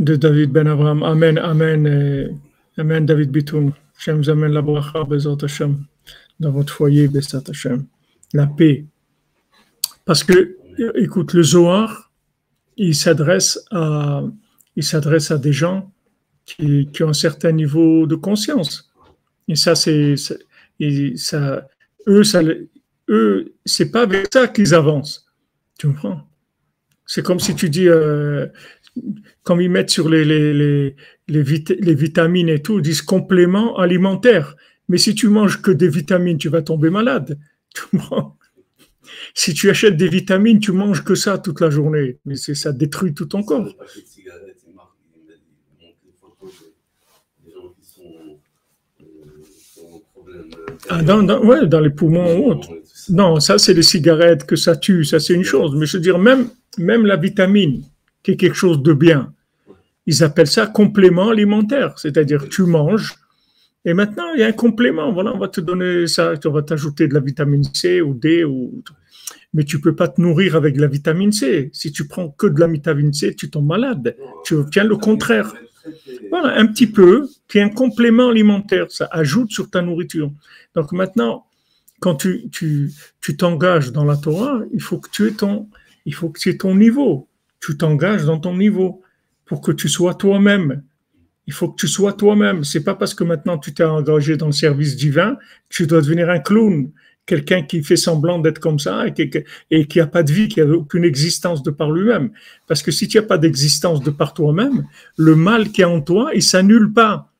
[SPEAKER 2] de David Ben Abraham. Amen, Amen, Amen, David Bitoun. Hashem vous amène la bracha, Bezat Hashem, dans votre foyer, Bezat Hashem. La paix. Parce que, écoute, le Zohar, il s'adresse à, il s'adresse à des gens qui, qui, ont un certain niveau de conscience. Et ça, c'est, ça, eux, ça, eux, c'est pas avec ça qu'ils avancent. Tu comprends? C'est comme si tu dis, euh, comme ils mettent sur les, les, les, les, vitamines et tout, ils disent complément alimentaire. Mais si tu manges que des vitamines, tu vas tomber malade. Si tu achètes des vitamines, tu manges que ça toute la journée. Mais ça détruit tout ton corps. Ah, dans, dans, ouais, dans les poumons Non, ça c'est les cigarettes que ça tue, ça c'est une chose. Mais je veux dire, même, même la vitamine, qui est quelque chose de bien, ils appellent ça complément alimentaire. C'est-à-dire, tu manges, et maintenant il y a un complément. Voilà, on va te donner ça, on va t'ajouter de la vitamine C ou D ou mais tu peux pas te nourrir avec de la vitamine C. Si tu prends que de la vitamine C, tu tombes malade. Tu obtiens le contraire. Voilà, un petit peu, qui est un complément alimentaire, ça ajoute sur ta nourriture. Donc maintenant, quand tu, tu, tu t'engages dans la Torah, il faut que tu ton, il faut que tu aies ton niveau. Tu t'engages dans ton niveau pour que tu sois toi-même. Il faut que tu sois toi-même. C'est pas parce que maintenant tu t'es engagé dans le service divin que tu dois devenir un clown quelqu'un qui fait semblant d'être comme ça et qui n'a pas de vie, qui n'a aucune existence de par lui-même. Parce que si tu n'as pas d'existence de par toi-même, le mal qui est en toi, il s'annule pas.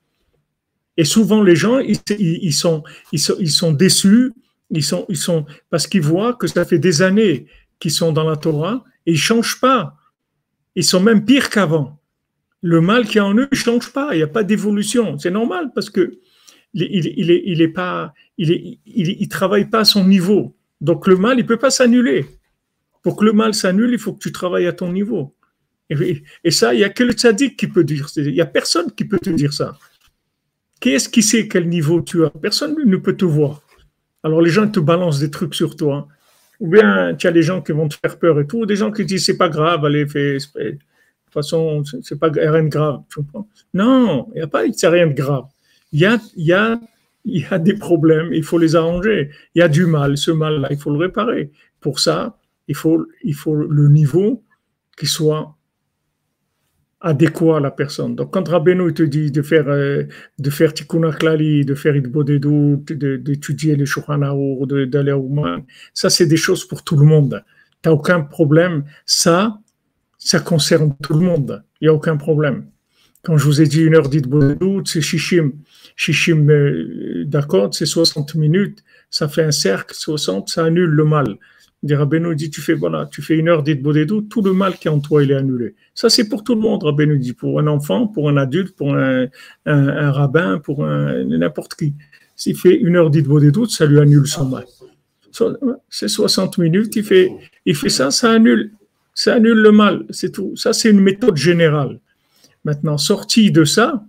[SPEAKER 2] Et souvent, les gens, ils, sont, déçus, ils sont, ils sont, parce qu'ils voient que ça fait des années qu'ils sont dans la Torah et ils changent pas. Ils sont même pires qu'avant. Le mal qui est en eux ne change pas, il n'y a pas d'évolution. C'est normal parce que il, est, pas, il, travaille pas à son niveau. Donc le mal, il peut pas s'annuler. Pour que le mal s'annule, il faut que tu travailles à ton niveau. Et, ça, il n'y a que le tzaddik qui peut dire. Il n'y a personne qui peut te dire ça. Qui est-ce qui sait quel niveau tu as? Personne ne peut te voir. Alors les gens te balancent des trucs sur toi. Ou bien tu as des gens qui vont te faire peur et tout, ou des gens qui disent c'est pas grave, allez, fais. De toute façon, c'est pas rien de grave. Non, il n'y a pas rien de grave il y a, y, a, y a des problèmes, il faut les arranger. Il y a du mal, ce mal-là, il faut le réparer. Pour ça, il faut, il faut le niveau qui soit adéquat à la personne. Donc, quand Rabbeinu te dit de faire, euh, de faire tikkun klali, de faire idbodedut, d'étudier les Shulchan d'aller au moins, ça, c'est des choses pour tout le monde. Tu n'as aucun problème. Ça, ça concerne tout le monde. Il n'y a aucun problème. Quand je vous ai dit une heure d'idbodedut, c'est shishim. Shishim euh, d'accord, c'est 60 minutes, ça fait un cercle, 60, ça annule le mal. Dit Rabbeinu dit, tu fais, voilà, tu fais une heure d'idbodedou, tout le mal qui est en toi, il est annulé. Ça, c'est pour tout le monde, Rabbeinu dit, pour un enfant, pour un adulte, pour un, un, rabbin, pour n'importe qui. S'il fait une heure d'idbodedou, ça lui annule son mal. C'est 60 minutes, il fait, il fait ça, ça annule, ça annule le mal, c'est tout. Ça, c'est une méthode générale. Maintenant, sorti de ça,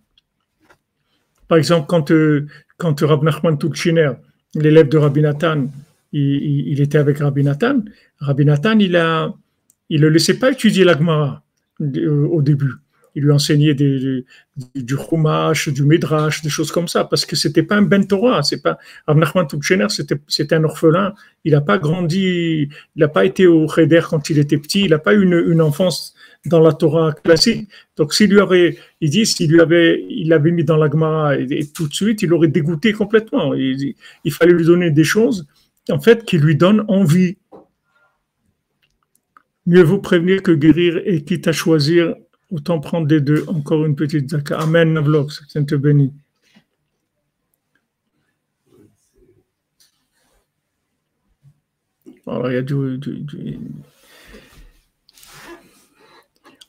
[SPEAKER 2] par exemple, quand, euh, quand Rab Nachman Tutchiner, l'élève de Rabbi Nathan, il, était avec Rabbi Nathan, Rabbi Nathan, il ne le laissait pas étudier l'Agmara euh, au début. Il lui enseignait du Chumash, du Midrash, des choses comme ça, parce que c'était pas un Ben Torah. C'est pas, Nachman Tutchener, c'était un orphelin. Il n'a pas grandi, il n'a pas été au Cheder quand il était petit, il n'a pas eu une, enfance dans la Torah classique. Donc, s'il lui aurait, il dit, s'il lui avait, il l'avait mis dans la Gemara et, tout de suite, il aurait dégoûté complètement. Il fallait lui donner des choses, en fait, qui lui donnent envie. Mieux vaut prévenir que guérir et quitte à choisir, autant prendre des deux. Encore une petite zaka. Amen, Navlox, Saint te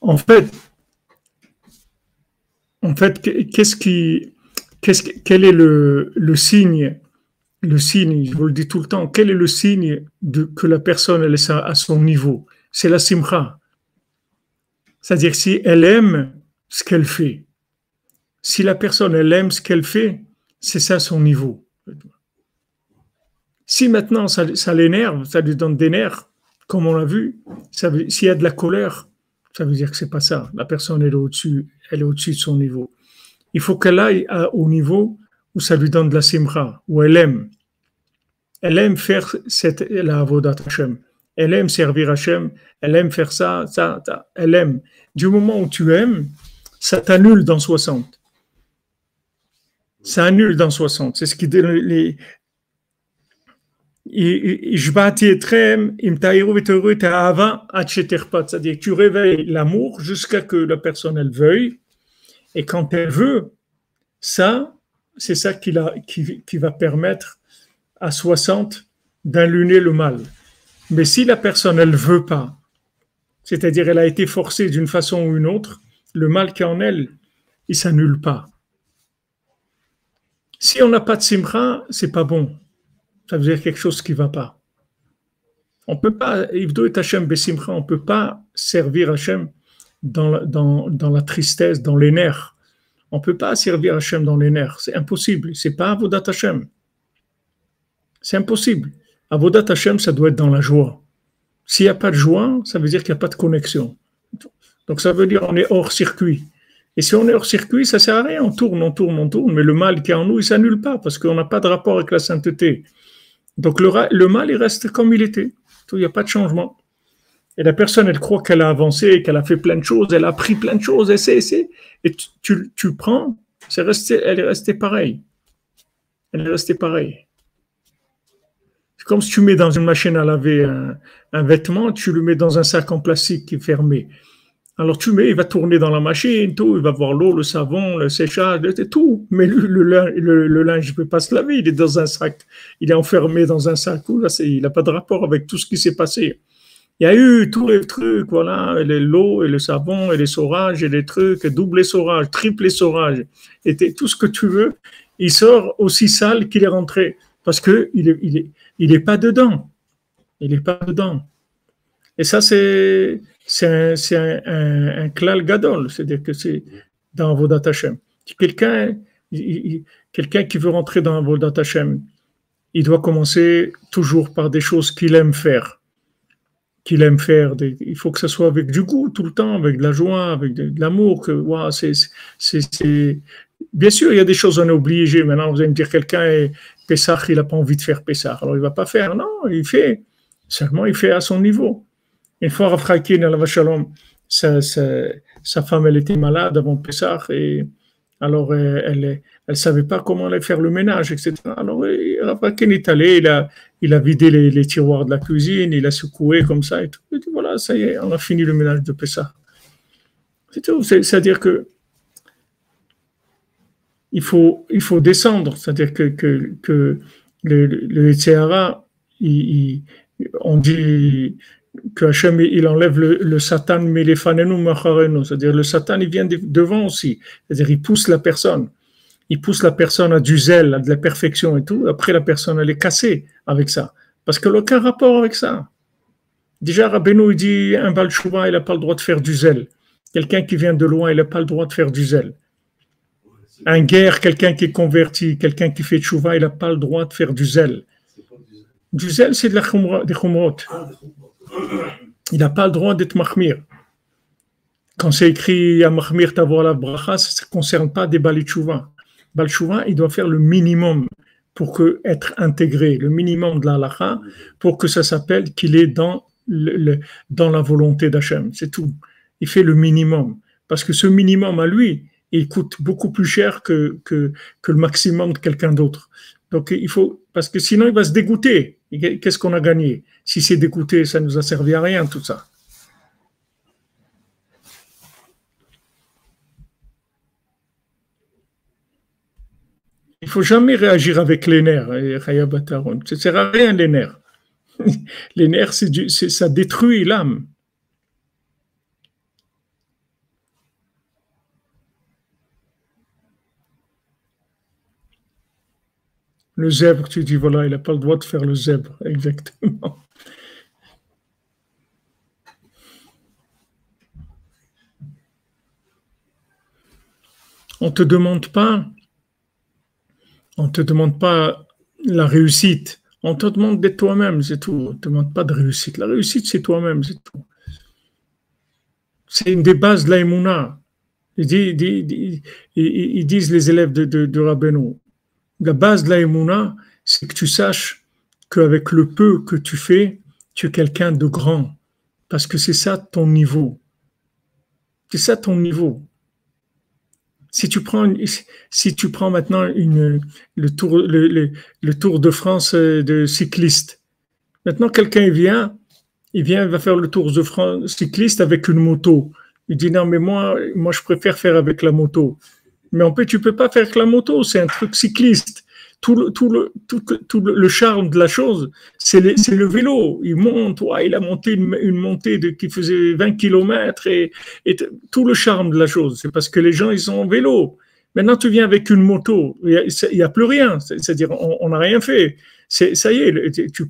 [SPEAKER 2] En fait, en fait, qu'est-ce qui, qu'est-ce, quel est le, signe, le signe, je vous le dis tout le temps, quel est le signe que la personne est à son niveau? C'est la simcha. C'est-à-dire si elle aime ce qu'elle fait, si la personne elle aime ce qu'elle fait, c'est ça son niveau. Si maintenant ça, l'énerve, ça lui donne des nerfs, comme on l'a vu, s'il y a de la colère, ça veut dire que c'est pas ça. La personne elle est au-dessus, elle est au-dessus de son niveau. Il faut qu'elle aille au niveau où ça lui donne de la simra, où elle aime. Elle aime faire la avodat Hashem. Elle aime servir Hashem. Elle aime faire ça, ça, ça. Elle aime. Du moment où tu aimes, ça t'annule dans 60. Ça annule dans 60. C'est ce qui dit les, c'est-à-dire tu réveilles l'amour jusqu'à que la personne elle veuille. Et quand elle veut, ça, c'est ça qui, va permettre à 60 d'allumer le mal. Mais si la personne elle veut pas, c'est-à-dire elle a été forcée d'une façon ou une autre, le mal qui est en elle, il s'annule pas. Si on n'a pas de simcha, c'est pas bon ça veut dire quelque chose qui va pas. On peut pas, on peut pas servir Hachem dans la tristesse, dans les nerfs. On ne peut pas servir Hachem dans les nerfs. C'est impossible. C'est pas Avodat Hachem. C'est impossible. Avodat Hachem, ça doit être dans la joie. S'il n'y a pas de joie, ça veut dire qu'il n'y a pas de connexion. Donc ça veut dire qu'on est hors circuit. Et si on est hors circuit, ça ne sert à rien. On tourne, on tourne, on tourne, mais le mal qui est en nous, il s'annule pas parce qu'on n'a pas de rapport avec la sainteté. Donc le, mal, il reste comme il était. Il n'y a pas de changement. Et la personne, elle croit qu'elle a avancé, qu'elle a fait plein de choses, elle a appris plein de choses, et c'est, et tu, tu, prends, c'est resté, elle est restée pareille. Elle est restée pareille. C'est comme si tu mets dans une machine à laver un, vêtement, tu le mets dans un sac en plastique qui est fermé. Alors tu mets, il va tourner dans la machine, tout, il va voir l'eau, le savon, le séchage, tout. Mais le, le, linge, il ne peut pas se laver, il est dans un sac, il est enfermé dans un sac. Là, il n'a pas de rapport avec tout ce qui s'est passé. Il y a eu tous les trucs, voilà, l'eau et le savon et les saurages et les trucs, double essorage, triple essorage, et tout ce que tu veux, il sort aussi sale qu'il est rentré parce n'est il est, il est pas dedans. Il n'est pas dedans. Et ça, c'est c'est un, un, klal gadol, c'est-à-dire que c'est dans Vodat Hashem. Quelqu'un quelqu'un qui veut rentrer dans Vodat Hashem, il doit commencer toujours par des choses qu'il aime faire. Qu'il aime faire. il faut que ce soit avec du goût tout le temps, avec de la joie, avec de, l'amour. Que, c'est, Bien sûr, il y a des choses on est obligé. Maintenant, vous allez me dire quelqu'un, Pessah, il n'a pas envie de faire Pessah. Alors, il va pas faire. Non, il fait. Seulement, il fait à son niveau. Une fois, Rafrakin, sa, sa, sa femme, elle était malade avant Pessah et alors euh, elle elle savait pas comment aller faire le ménage, etc. Alors Rafrakin est allé, il a, il a vidé les, tiroirs de la cuisine, il a secoué comme ça et tout. Voilà, ça y est, on a fini le ménage de Pessah. C'est tout. C'est-à-dire que il faut, il faut descendre. C'est-à-dire que, que, que le, le, on dit que Hachem, il enlève le, le Satan, mais les c'est-à-dire le Satan, il vient devant aussi, c'est-à-dire il pousse la personne, il pousse la personne à du zèle, à de la perfection et tout, après la personne, elle est cassée avec ça, parce qu'elle n'a aucun rapport avec ça. Déjà, Rabbeinu, il dit, un Balchouva, il n'a pas le droit de faire du zèle. Quelqu'un qui vient de loin, il n'a pas le droit de faire du zèle. Un guerre, quelqu'un qui est converti, quelqu'un qui fait chouva, il n'a pas le droit de faire du zèle. Du zèle, c'est de la des chumrot il n'a pas le droit d'être mahmir. Quand c'est écrit à mahmir tavor la bracha, ça ne concerne pas des balitchouva. Balchouva, il doit faire le minimum pour que, être intégré, le minimum de la pour que ça s'appelle qu'il est dans, la volonté d'Hachem. C'est tout. il fait le minimum. Parce que ce minimum à lui, il coûte beaucoup plus cher que le maximum de quelqu'un d'autre. Donc il faut, parce que sinon il va se dégoûter. Qu'est-ce qu'on a gagné? Si c'est dégoûté, ça nous a servi à rien tout ça. Il faut jamais réagir avec les nerfs, Raya Bataron. Ça sert à rien les nerfs. Les nerfs, c'est ça détruit l'âme. Le zèbre, tu dis, voilà, il n'a pas le droit de faire le zèbre, exactement. On ne te demande pas, on te demande pas la réussite, on te demande d'être toi-même, c'est tout. On ne te demande pas de réussite. La réussite, c'est toi-même, c'est tout. C'est une des bases de l'aïmouna. Ils, disent les élèves de, de, la base de la c'est que tu saches qu'avec le peu que tu fais, tu es quelqu'un de grand. Parce que c'est ça ton niveau. C'est ça ton niveau. Si tu prends, si tu prends maintenant une, le, tour, le, Tour de France euh, de cycliste, maintenant quelqu'un vient, il vient, il va faire le Tour de France cycliste avec une moto. Il dit non, mais moi, moi je préfère faire avec la moto. Mais en fait, tu peux pas faire que la moto, c'est un truc cycliste. Tout le, tout le, tout, le, charme de la chose, c'est le, le, vélo. Il monte, ouais, il a monté une, montée qui faisait 20 km et, et tout le charme de la chose, c'est parce que les gens, ils sont en vélo. Maintenant, tu viens avec une moto, il n'y a, plus rien, c'est-à-dire on n'a rien fait. Ça y est, tu,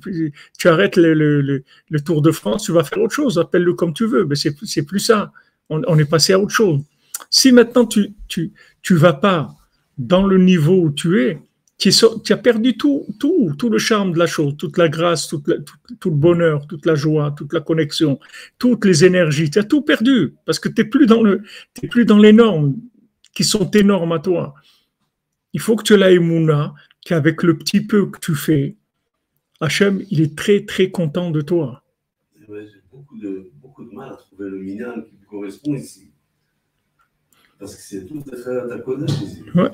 [SPEAKER 2] tu arrêtes le, le, Tour de France, tu vas faire autre chose, appelle-le comme tu veux, mais c'est plus ça. On, on, est passé à autre chose. Si maintenant tu, tu, tu vas pas dans le niveau où tu es, tu, as perdu tout, tout, tout le charme de la chose, toute la grâce, tout, le bonheur, toute la joie, toute la connexion, toutes les énergies. Tu as tout perdu parce que tu n'es plus dans le, plus dans les normes qui sont énormes à toi. Il faut que tu aies Mouna, qu'avec le petit peu que tu fais, Hachem, il est très, très content de toi.
[SPEAKER 3] J'ai beaucoup de, beaucoup de mal à trouver le qui correspond ici. Parce que c'est tout à fait à côté ici.
[SPEAKER 2] Ouais.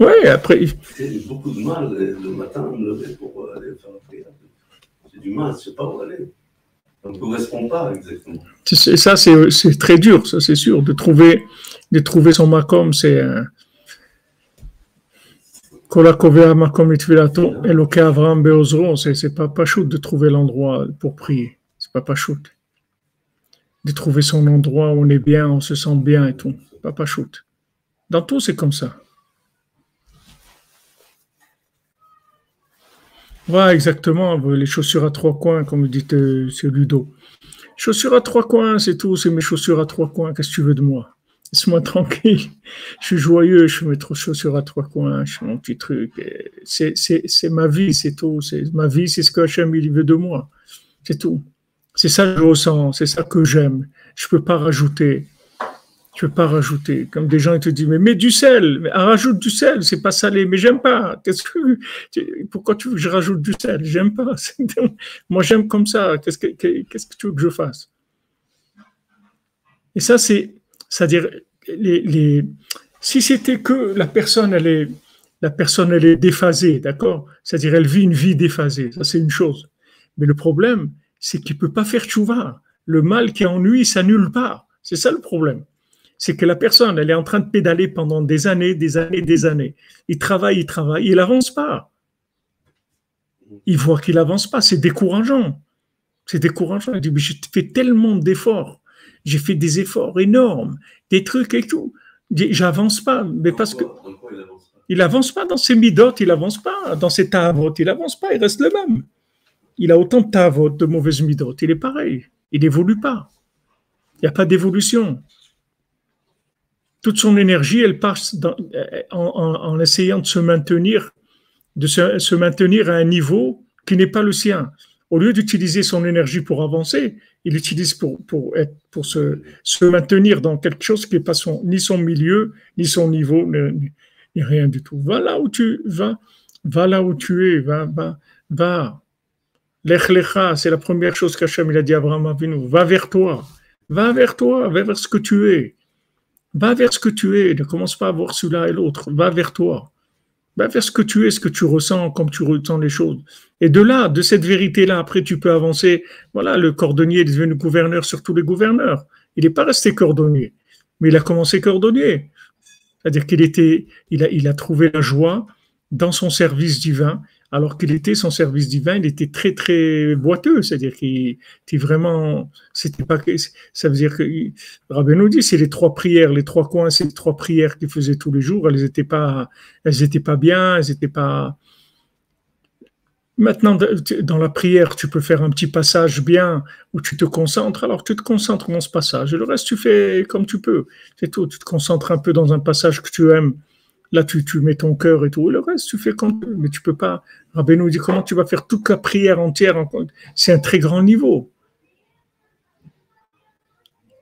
[SPEAKER 2] Oui, après.
[SPEAKER 3] J'ai beaucoup de mal le matin à me lever pour aller faire la prière. J'ai du mal, je ne sais pas où aller. Ça ne correspond pas exactement.
[SPEAKER 2] Ça, c'est très dur, ça, c'est sûr. De trouver, de trouver son makom, c'est Beozron, c'est pas pas de trouver l'endroit pour prier. C'est pas pas shoot. De trouver son endroit où on est bien, on se sent bien et tout. Pas shoot. Dans tout, c'est comme ça. Ouais, exactement. Les chaussures à trois coins, comme dit euh, Ludo. Chaussures à trois coins, c'est tout. C'est mes chaussures à trois coins. Qu'est-ce que tu veux de moi? Laisse-moi tranquille. Je suis joyeux. Je mets trop chaussures à trois coins. Je fais mon petit truc. C'est ma vie, c'est tout. Ma vie, c'est ce que Hachem il veut de moi. C'est tout. C'est ça que je ressens. C'est ça que j'aime. Je peux pas rajouter. Tu peux pas rajouter. Comme des gens ils te disent mais mets du sel, mais rajoute du sel, c'est pas salé, mais j'aime pas. Qu'est-ce que pourquoi tu veux que je rajoute du sel? J'aime pas. Moi j'aime comme ça. Qu'est-ce que qu'est-ce que tu veux que je fasse? Et ça c'est c'est-à-dire les, les si c'était que la personne elle est la personne elle est déphasée, d'accord? C'est-à-dire elle vit une vie déphasée, ça c'est une chose. Mais le problème, c'est qu'il peut pas faire tchouva. Le mal qui ennuie s'annule pas. C'est ça le problème c'est que la personne, elle est en train de pédaler pendant des années, des années, des années. Il travaille, il travaille, il avance pas. Il voit qu'il avance pas, c'est décourageant. C'est décourageant. Il dit, mais j'ai fait tellement d'efforts. J'ai fait des efforts énormes, des trucs et tout. J'avance pas, mais parce que il avance pas dans ses midotes, il avance pas dans ses tavotes, il avance pas, il reste le même. Il a autant de tavotes, de mauvaises midotes, il est pareil. Il n'évolue pas. Il n'y a pas d'évolution toute son énergie, elle passe en, essayant de se maintenir, de se, maintenir à un niveau qui n'est pas le sien. Au lieu d'utiliser son énergie pour avancer, il l'utilise pour, pour, être, pour se, se, maintenir dans quelque chose qui n'est pas son, ni son milieu, ni son niveau, ni, rien du tout. Va là où tu vas, va là où tu es, va, va, va. L'echlecha, c'est la première chose qu'Hachem a dit à Abraham Avinu, va vers toi. Va vers toi, va vers ce que tu es. Va vers ce que tu es. Ne commence pas à voir celui-là et l'autre. Va vers toi. Va vers ce que tu es, ce que tu ressens, comme tu ressens les choses. Et de là, de cette vérité-là, après, tu peux avancer. Voilà, le cordonnier est devenu gouverneur sur tous les gouverneurs. Il n'est pas resté cordonnier, mais il a commencé cordonnier. C'est-à-dire qu'il était, il a, il a trouvé la joie dans son service divin alors qu'il était son service divin, il était très très boiteux, c'est-à-dire qu'il était vraiment, c'était pas, ça veut dire que Rabbi nous dit, c'est les trois prières, les trois coins, c'est les trois prières qu'il faisait tous les jours, elles n'étaient pas, elles étaient pas bien, elles pas. Maintenant, dans la prière, tu peux faire un petit passage bien où tu te concentres. Alors, tu te concentres dans ce passage. Et le reste, tu fais comme tu peux. C'est tout. Tu te concentres un peu dans un passage que tu aimes Là, tu, mets ton cœur et tout. Le reste, tu fais comme tu mais tu peux pas. Rabbi nous dit comment tu vas faire toute la prière entière. C'est un très grand niveau.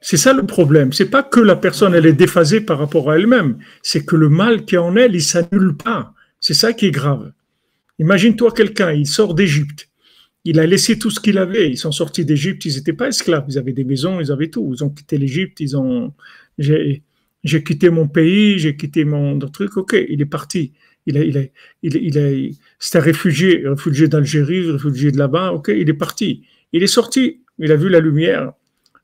[SPEAKER 2] C'est ça le problème. C'est pas que la personne elle est déphasée par rapport à elle-même. C'est que le mal qui est en elle, il s'annule pas. C'est ça qui est grave. Imagine-toi quelqu'un, il sort d'Égypte. Il a laissé tout ce qu'il avait. Ils sont sortis d'Égypte. Ils n'étaient pas esclaves. Ils avaient des maisons. Ils avaient tout. Ils ont quitté l'Égypte. Ils ont quitté mon pays, j'ai quitté mon truc, ok, il est parti. Il a, il a, il, il c'est un réfugié, réfugié d'Algérie, réfugié de là-bas, ok, il est parti. Il est sorti, il a vu la lumière.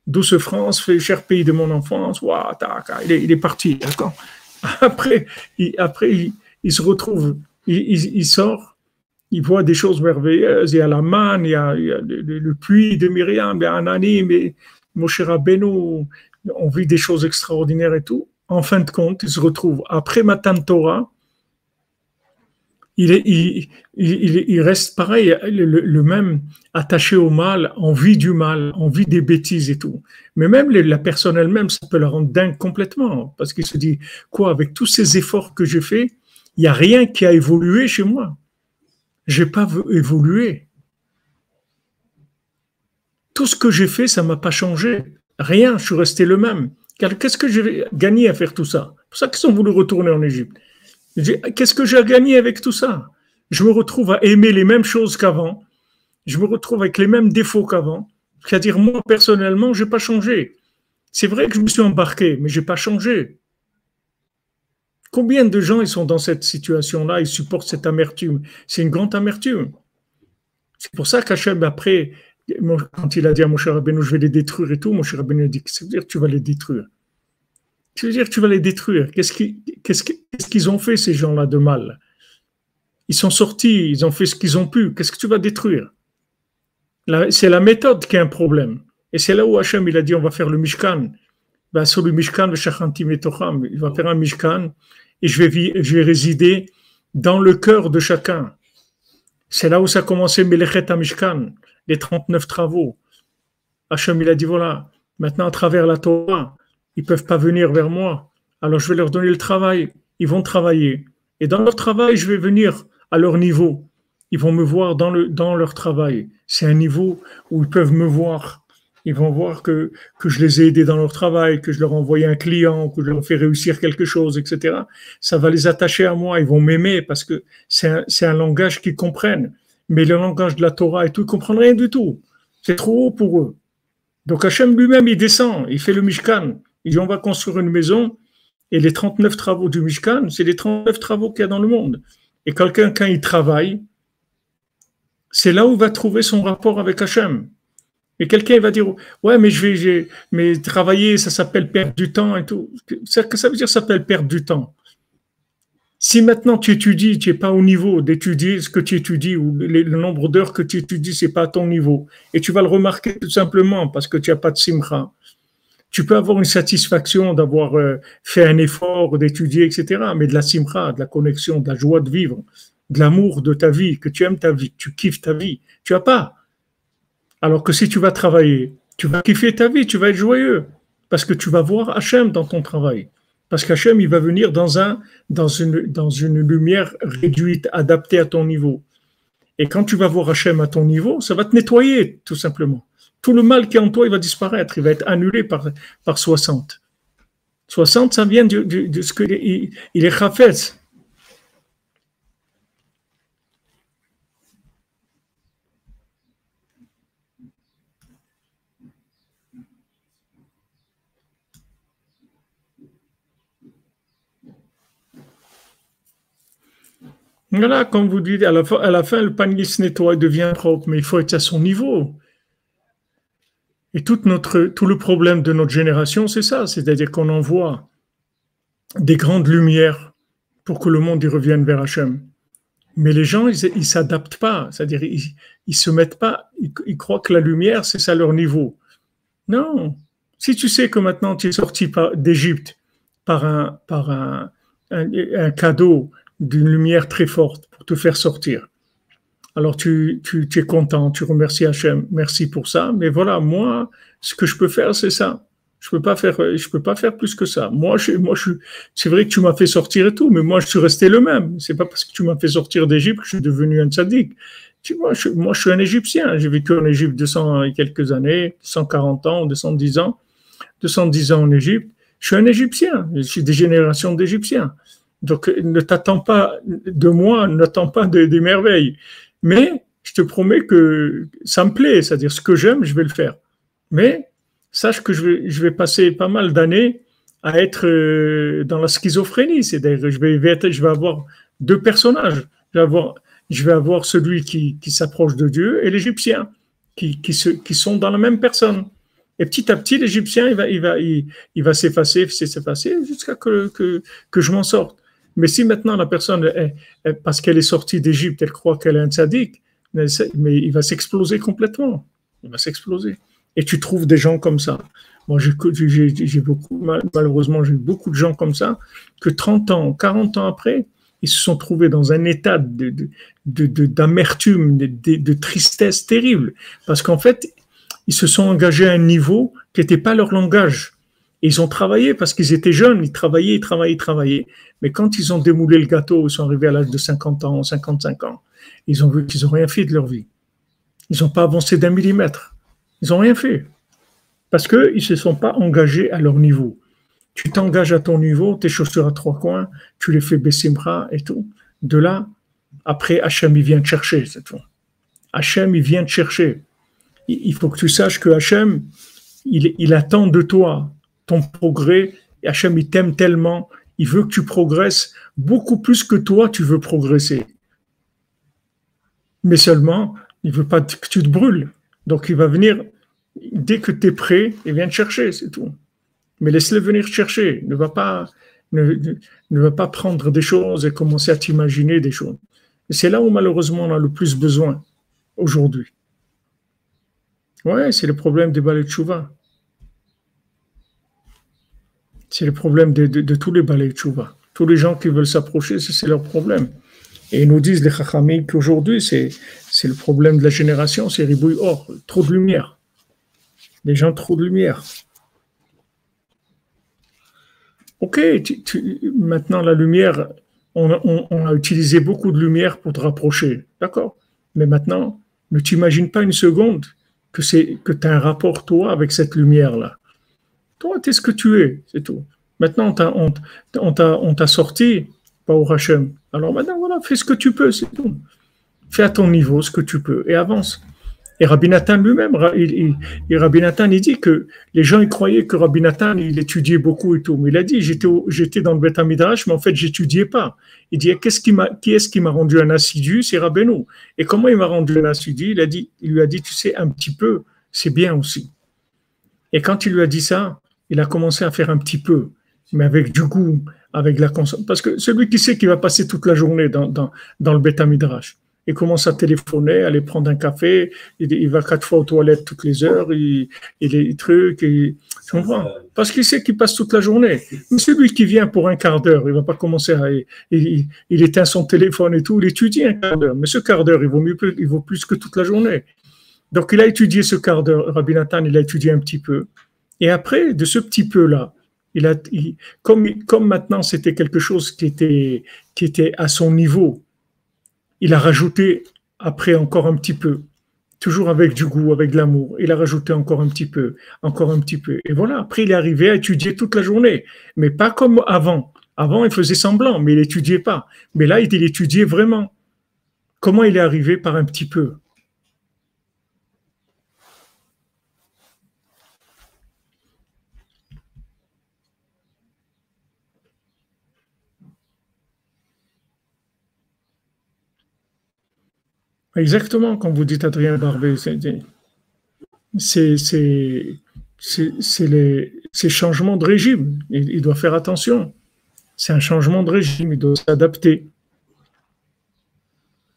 [SPEAKER 2] Douce France, cher pays de mon enfance, waouh, il, est, il est parti, d'accord. Après, il, après il, se retrouve, il, sort, il voit des choses merveilleuses. Il y a la manne, il y a, le, puits de Myriam, il y a Anani, mais Moshe Rabbeinu, on vit des choses extraordinaires et tout en fin de compte, il se retrouve après Matan Torah, il, est, il, il, reste pareil, le, même attaché au mal, envie du mal, envie des bêtises et tout. Mais même la personne elle-même, ça peut la rendre dingue complètement, parce qu'il se dit, quoi, avec tous ces efforts que j'ai faits, il n'y a rien qui a évolué chez moi. J'ai pas évolué. Tout ce que j'ai fait, ça m'a pas changé. Rien, je suis resté le même qu'est-ce que j'ai gagné à faire tout ça? C'est pour ça qu'ils ont voulu retourner en Égypte. Qu'est-ce que j'ai gagné avec tout ça? Je me retrouve à aimer les mêmes choses qu'avant. Je me retrouve avec les mêmes défauts qu'avant. C'est-à-dire, moi, personnellement, je n'ai pas changé. C'est vrai que je me suis embarqué, mais je n'ai pas changé. Combien de gens ils sont dans cette situation-là, ils supportent cette amertume C'est une grande amertume. C'est pour ça qu'Hachem, après, quand il a dit à Moshe Rabbeinu, je vais les détruire et tout, Moshe Rabbeinu a dit, qu'est-ce que veut dire tu vas les détruire? Tu veux dire tu vas les détruire Qu'est-ce qu'ils ont fait, ces gens-là, de mal? Ils sont sortis, ils ont fait ce qu'ils ont pu. Qu'est-ce que tu vas détruire? C'est la méthode qui est un problème. Et c'est là où Hachem, a dit, on va faire le Mishkan. Ben, sur le Mishkan, le il va faire un Mishkan et je vais, je vais résider dans le cœur de chacun. C'est là où ça a commencé Melechet Mishkan les 39 travaux. Hachem, il a dit voilà, maintenant à travers la Torah, ils peuvent pas venir vers moi. Alors je vais leur donner le travail. Ils vont travailler. Et dans leur travail, je vais venir à leur niveau. Ils vont me voir dans, le, dans leur travail. C'est un niveau où ils peuvent me voir. Ils vont voir que, que je les ai aidés dans leur travail, que je leur ai envoyé un client, que je leur ai fait réussir quelque chose, etc. Ça va les attacher à moi. Ils vont m'aimer parce que c'est un langage qu'ils comprennent mais le langage de la Torah et tout, ils ne comprennent rien du tout. C'est trop haut pour eux. Donc Hachem lui-même, il descend, il fait le Mishkan. Il dit on va construire une maison et les 39 travaux du Mishkan, c'est les 39 travaux qu'il y a dans le monde. Et quelqu'un, quand il travaille, c'est là où il va trouver son rapport avec Hachem. Et quelqu'un va dire ouais mais je vais mais travailler ça s'appelle perdre du temps et tout. Ça, ça veut dire ça s'appelle perdre du temps. Si maintenant tu étudies, tu n'es pas au niveau d'étudier ce que tu étudies ou le nombre d'heures que tu étudies, c'est pas à ton niveau, et tu vas le remarquer tout simplement parce que tu n'as pas de simcha. Tu peux avoir une satisfaction d'avoir euh, fait un effort, d'étudier, etc. Mais de la simcha, de la connexion, de la joie de vivre, de l'amour de ta vie, que tu aimes ta vie, que tu kiffes ta vie, tu as pas. Alors que si tu vas travailler, tu vas kiffer ta vie, tu vas être joyeux parce que tu vas voir Hachem dans ton travail. Parce qu'Hachem, il va venir dans, un, dans, une, dans une lumière réduite, adaptée à ton niveau. Et quand tu vas voir Hachem à ton niveau, ça va te nettoyer, tout simplement. Tout le mal qui est en toi, il va disparaître, il va être annulé par, par 60. 60, ça vient de, ce qu'il il, il est chafetz. Voilà, comme vous dites, à la, fin, le panier se nettoie et devient propre, mais il faut être à son niveau. Et tout, le problème de notre génération, c'est ça, c'est-à-dire qu'on envoie des grandes lumières pour que le monde y revienne vers Hachem. Mais les gens, ils ne s'adaptent pas, c'est-à-dire ils ne se mettent pas, ils, croient que la lumière, c'est ça leur niveau. Non, si tu sais que maintenant tu es sorti d'Égypte par, un, cadeau d'une lumière très forte pour te faire sortir, alors tu, tu, es content, tu remercies Hachem, merci pour ça, mais voilà, moi, ce que je peux faire, c'est ça. Je peux pas faire, je peux pas faire plus que ça. Moi, je, moi, je, c'est vrai que tu m'as fait sortir et tout, mais moi, je suis resté le même. C'est pas parce que tu m'as fait sortir d'Égypte que je suis devenu un tzaddik. Tu vois, je, moi, je suis un Égyptien. J'ai vécu en Égypte 200 et quelques années, 140 ans, 210 ans, 210 ans en Égypte. Je suis un Égyptien. Je suis des générations d'Égyptiens. Donc, ne t'attends pas de moi, n'attends pas des, des merveilles. Mais je te promets que ça me plaît, c'est-à-dire ce que j'aime, je vais le faire. Mais sache que je vais, je vais passer pas mal d'années à être euh, dans la schizophrénie. C'est-à-dire je vais, je vais avoir deux personnages. Je vais avoir, je vais avoir celui qui, qui s'approche de Dieu et l'Égyptien, qui, qui, se, qui sont dans la même personne. Et petit à petit, l'Égyptien, il va, il va, il, va s'effacer, s'effacer jusqu'à que, que, que je m'en sorte. Mais si maintenant la personne, parce qu'elle est sortie d'Égypte, elle croit qu'elle est un sadique, mais, il va s'exploser complètement. Il va s'exploser. Et tu trouves des gens comme ça. Moi, j'ai beaucoup, malheureusement, j'ai beaucoup de gens comme ça que 30 ans, 40 ans après, ils se sont trouvés dans un état d'amertume, de, de, de, tristesse terrible. Parce qu'en fait, ils se sont engagés à un niveau qui n'était pas leur langage. Ils ont travaillé parce qu'ils étaient jeunes, ils travaillaient, ils travaillaient, ils travaillaient. Mais quand ils ont démoulé le gâteau, ils sont arrivés à l'âge de 50 ans, 55 ans, ils ont vu qu'ils n'ont rien fait de leur vie. Ils n'ont pas avancé d'un millimètre. Ils n'ont rien fait. Parce qu'ils ne se sont pas engagés à leur niveau. Tu t'engages à ton niveau, tes chaussures à trois coins, tu les fais baisser bras et tout. De là, après, Hachem, il vient te chercher cette fois. Hachem, il vient te chercher. Il faut que tu saches que Hachem, il attend de toi ton progrès. Et Hachem, il t'aime tellement, il veut que tu progresses beaucoup plus que toi, tu veux progresser. Mais seulement, il veut pas que tu te brûles. Donc il va venir, dès que tu es prêt, il vient te chercher, c'est tout. Mais laisse-le venir chercher. Ne va pas, ne, ne va pas prendre des choses et commencer à t'imaginer des choses. Et c'est là où malheureusement on a le plus besoin aujourd'hui. Ouais, c'est le problème des balais de chouva. C'est le problème de, tous les balais de chouva. Tous les gens qui veulent s'approcher, c'est leur problème. Et ils nous disent les chachamim qu'aujourd'hui, c'est le problème de la génération, c'est ribouille or, trop de lumière. Les gens, trop de lumière. Ok, maintenant la lumière, on, a utilisé beaucoup de lumière pour te rapprocher, d'accord Mais maintenant, ne t'imagine pas une seconde que c'est que tu as un rapport, toi, avec cette lumière-là. Toi, tu es ce que tu es, c'est tout. Maintenant, on t'a sorti, pas au Hachem. Alors maintenant, voilà, fais ce que tu peux, c'est tout fais à ton niveau ce que tu peux et avance. Et Rabbi Nathan lui-même, il, il, Rabbi Nathan, il dit que les gens ils croyaient que Rabbi Nathan, il étudiait beaucoup et tout. Mais il a dit, j'étais, dans le Beth Midrash, mais en fait, j'étudiais pas. Il dit, qui qui est-ce qui m'a rendu un assidu? C'est Rabbeinu. Et comment il m'a rendu un assidu? Il a dit, il lui a dit, tu sais, un petit peu, c'est bien aussi. Et quand il lui a dit ça, il a commencé à faire un petit peu, mais avec du goût, avec la consommation. Parce que celui qui sait qu'il va passer toute la journée dans, dans, dans le Beth Midrash, il commence à téléphoner, aller prendre un café, il, va quatre fois aux toilettes toutes les heures, il, il est truc, il, comprends? Parce qu'il sait qu'il passe toute la journée. Mais celui qui vient pour un quart d'heure, il va pas commencer à, il, il, éteint son téléphone et tout, il étudie un quart d'heure. Mais ce quart d'heure, il vaut mieux, il vaut plus que toute la journée. Donc il a étudié ce quart d'heure, Rabbi Nathan, il a étudié un petit peu. Et après, de ce petit peu-là, il a, comme, comme maintenant c'était quelque chose qui était, qui était à son niveau, il a rajouté après encore un petit peu, toujours avec du goût, avec de l'amour. Il a rajouté encore un petit peu, encore un petit peu. Et voilà, après il est arrivé à étudier toute la journée, mais pas comme avant. Avant, il faisait semblant, mais il étudiait pas. Mais là, il étudiait vraiment. Comment il est arrivé par un petit peu? Exactement, comme vous dites Adrien Barbet, c'est ces changements de régime. Il, il doit faire attention. C'est un changement de régime, il doit s'adapter.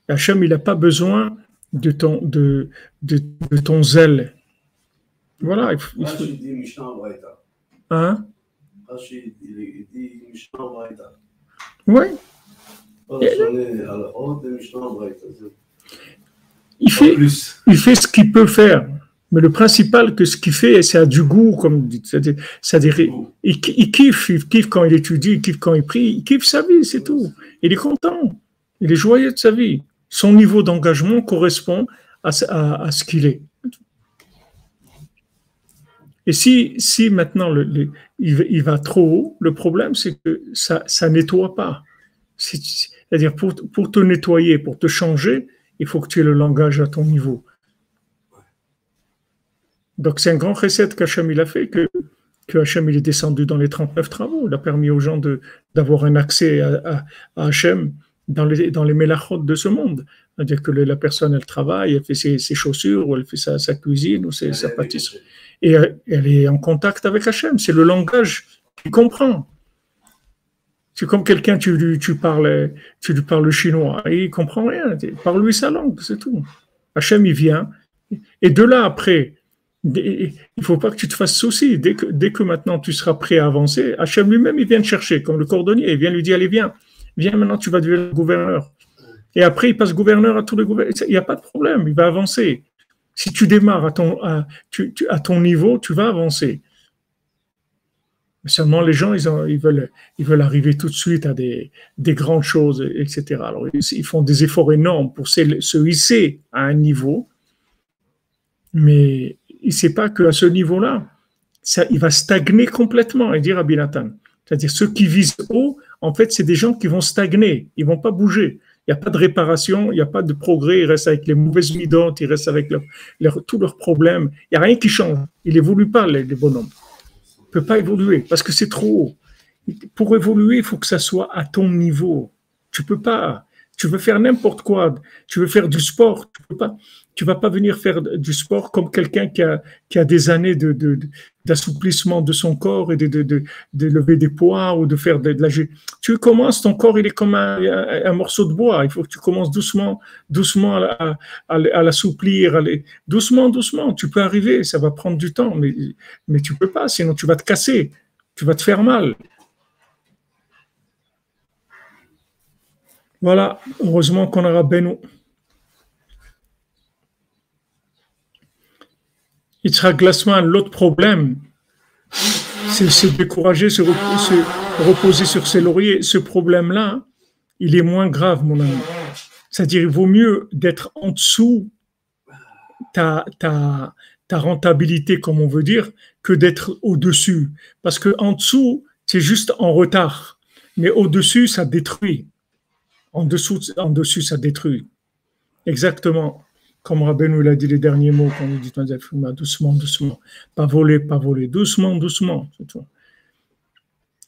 [SPEAKER 2] Hachem, il n'a pas besoin de ton, de, de, de ton zèle. Voilà. Il faut, il faut... Hein? Oui. Il fait,
[SPEAKER 3] plus,
[SPEAKER 2] il fait ce qu'il peut faire. Mais le principal, que ce qu'il fait, c'est à du goût, comme vous dites. C'est-à-dire, il, il kiffe, il kiffe quand il étudie, il kiffe quand il prie, il kiffe sa vie, c'est tout. Il est content. Il est joyeux de sa vie. Son niveau d'engagement correspond à, ce- à- à ce qu'il est. Et si, si maintenant le, le- il, va- il va trop haut, le problème c'est que ça ça nettoie pas. C'est- C'est-à-dire pour, pour te nettoyer, pour te changer, il faut que tu aies le langage à ton niveau. Donc c'est un grand recette qu'Hachem il a fait, que, que Hachem il est descendu dans les 39 travaux. Il a permis aux gens de, d'avoir un accès à, à, à Hachem dans les, dans les mélachot de ce monde. C'est-à-dire que la personne, elle travaille, elle fait ses, ses chaussures, ou elle fait sa, sa cuisine, ou ses, sa pâtisserie et elle, elle est en contact avec Hachem. C'est le langage qu'il comprend. C'est comme quelqu'un, tu, lui- tu, parles, tu parles le chinois, et il comprend rien. Parle-lui sa langue, c'est tout. Hachem, il vient. Et de là, après, il ne faut pas que tu te fasses souci. Dès que, dès que maintenant tu seras prêt à avancer, Hachem lui-même, il vient te chercher, comme le cordonnier. Il vient lui dire, allez, viens. Viens, maintenant, tu vas devenir gouverneur. Et après, il passe gouverneur à tous les gouverneurs. Il n'y a pas de problème, il va avancer. Si tu démarres à ton niveau, tu vas avancer. Mais Seulement, les gens, ils, veulent, arriver tout de suite à des, des grandes choses, etc. Alors, ils, font des efforts énormes pour se, se hisser à un niveau, mais il ne sait pas qu'à ce niveau-là, il va stagner complètement, et dire à Binatan. C'est-à-dire, ceux qui visent haut, en fait, c'est des gens qui vont stagner, ils vont pas bouger. Il n'y a pas de réparation, il n'y a pas de progrès, ils restent avec les mauvaises midotes, ils restent avec tous leurs problèmes. Il n'y a rien qui change. Il évolue pas, les, les bonhommes. Peut pas évoluer parce que c'est trop haut. Pour évoluer, il faut que ça soit à ton niveau. Tu peux pas. Tu veux faire n'importe quoi. Tu veux faire du sport. Tu peux pas. Tu vas pas venir faire du sport comme quelqu'un qui a, des années d'assouplissement de son corps et de, lever des poids ou de faire de, de la Tu commences, ton corps, il est comme un, morceau de bois. Il faut que tu commences doucement, doucement à, l'assouplir, doucement, doucement. Tu peux arriver, ça va prendre du temps, mais, mais tu peux pas, sinon tu vas te casser, tu vas te faire mal. Voilà, heureusement qu'on aura Beno. Yitzhak Glassman, l'autre problème, c'est se décourager, se, rep- se reposer sur ses lauriers. Ce problème-là, il est moins grave, mon ami. C'est-à-dire, il vaut mieux d'être en dessous ta, ta, ta rentabilité, comme on veut dire, que d'être au-dessus. Parce que en dessous, c'est juste en retard. Mais au-dessus, ça détruit. En dessous, en dessus, ça détruit. Exactement. Comme Rabbeinu il a dit les derniers mots quand il dit doucement, doucement. Pas voler, pas voler. Doucement, doucement.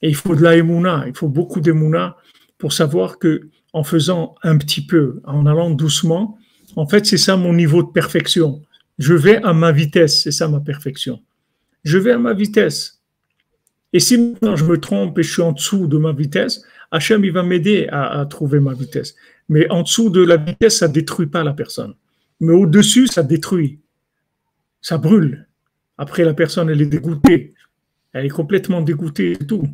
[SPEAKER 2] Et il faut de la émouna, il faut beaucoup d'émouna pour savoir que en faisant un petit peu, en allant doucement, en fait, c'est ça mon niveau de perfection. Je vais à ma vitesse, c'est ça ma perfection. Je vais à ma vitesse. Et si maintenant je me trompe et je suis en dessous de ma vitesse, Hachem, il va m'aider à, trouver ma vitesse. Mais en dessous de la vitesse, ça détruit pas la personne. Mais au-dessus, ça détruit. Ça brûle. Après, la personne, elle est dégoûtée. Elle est complètement dégoûtée et tout.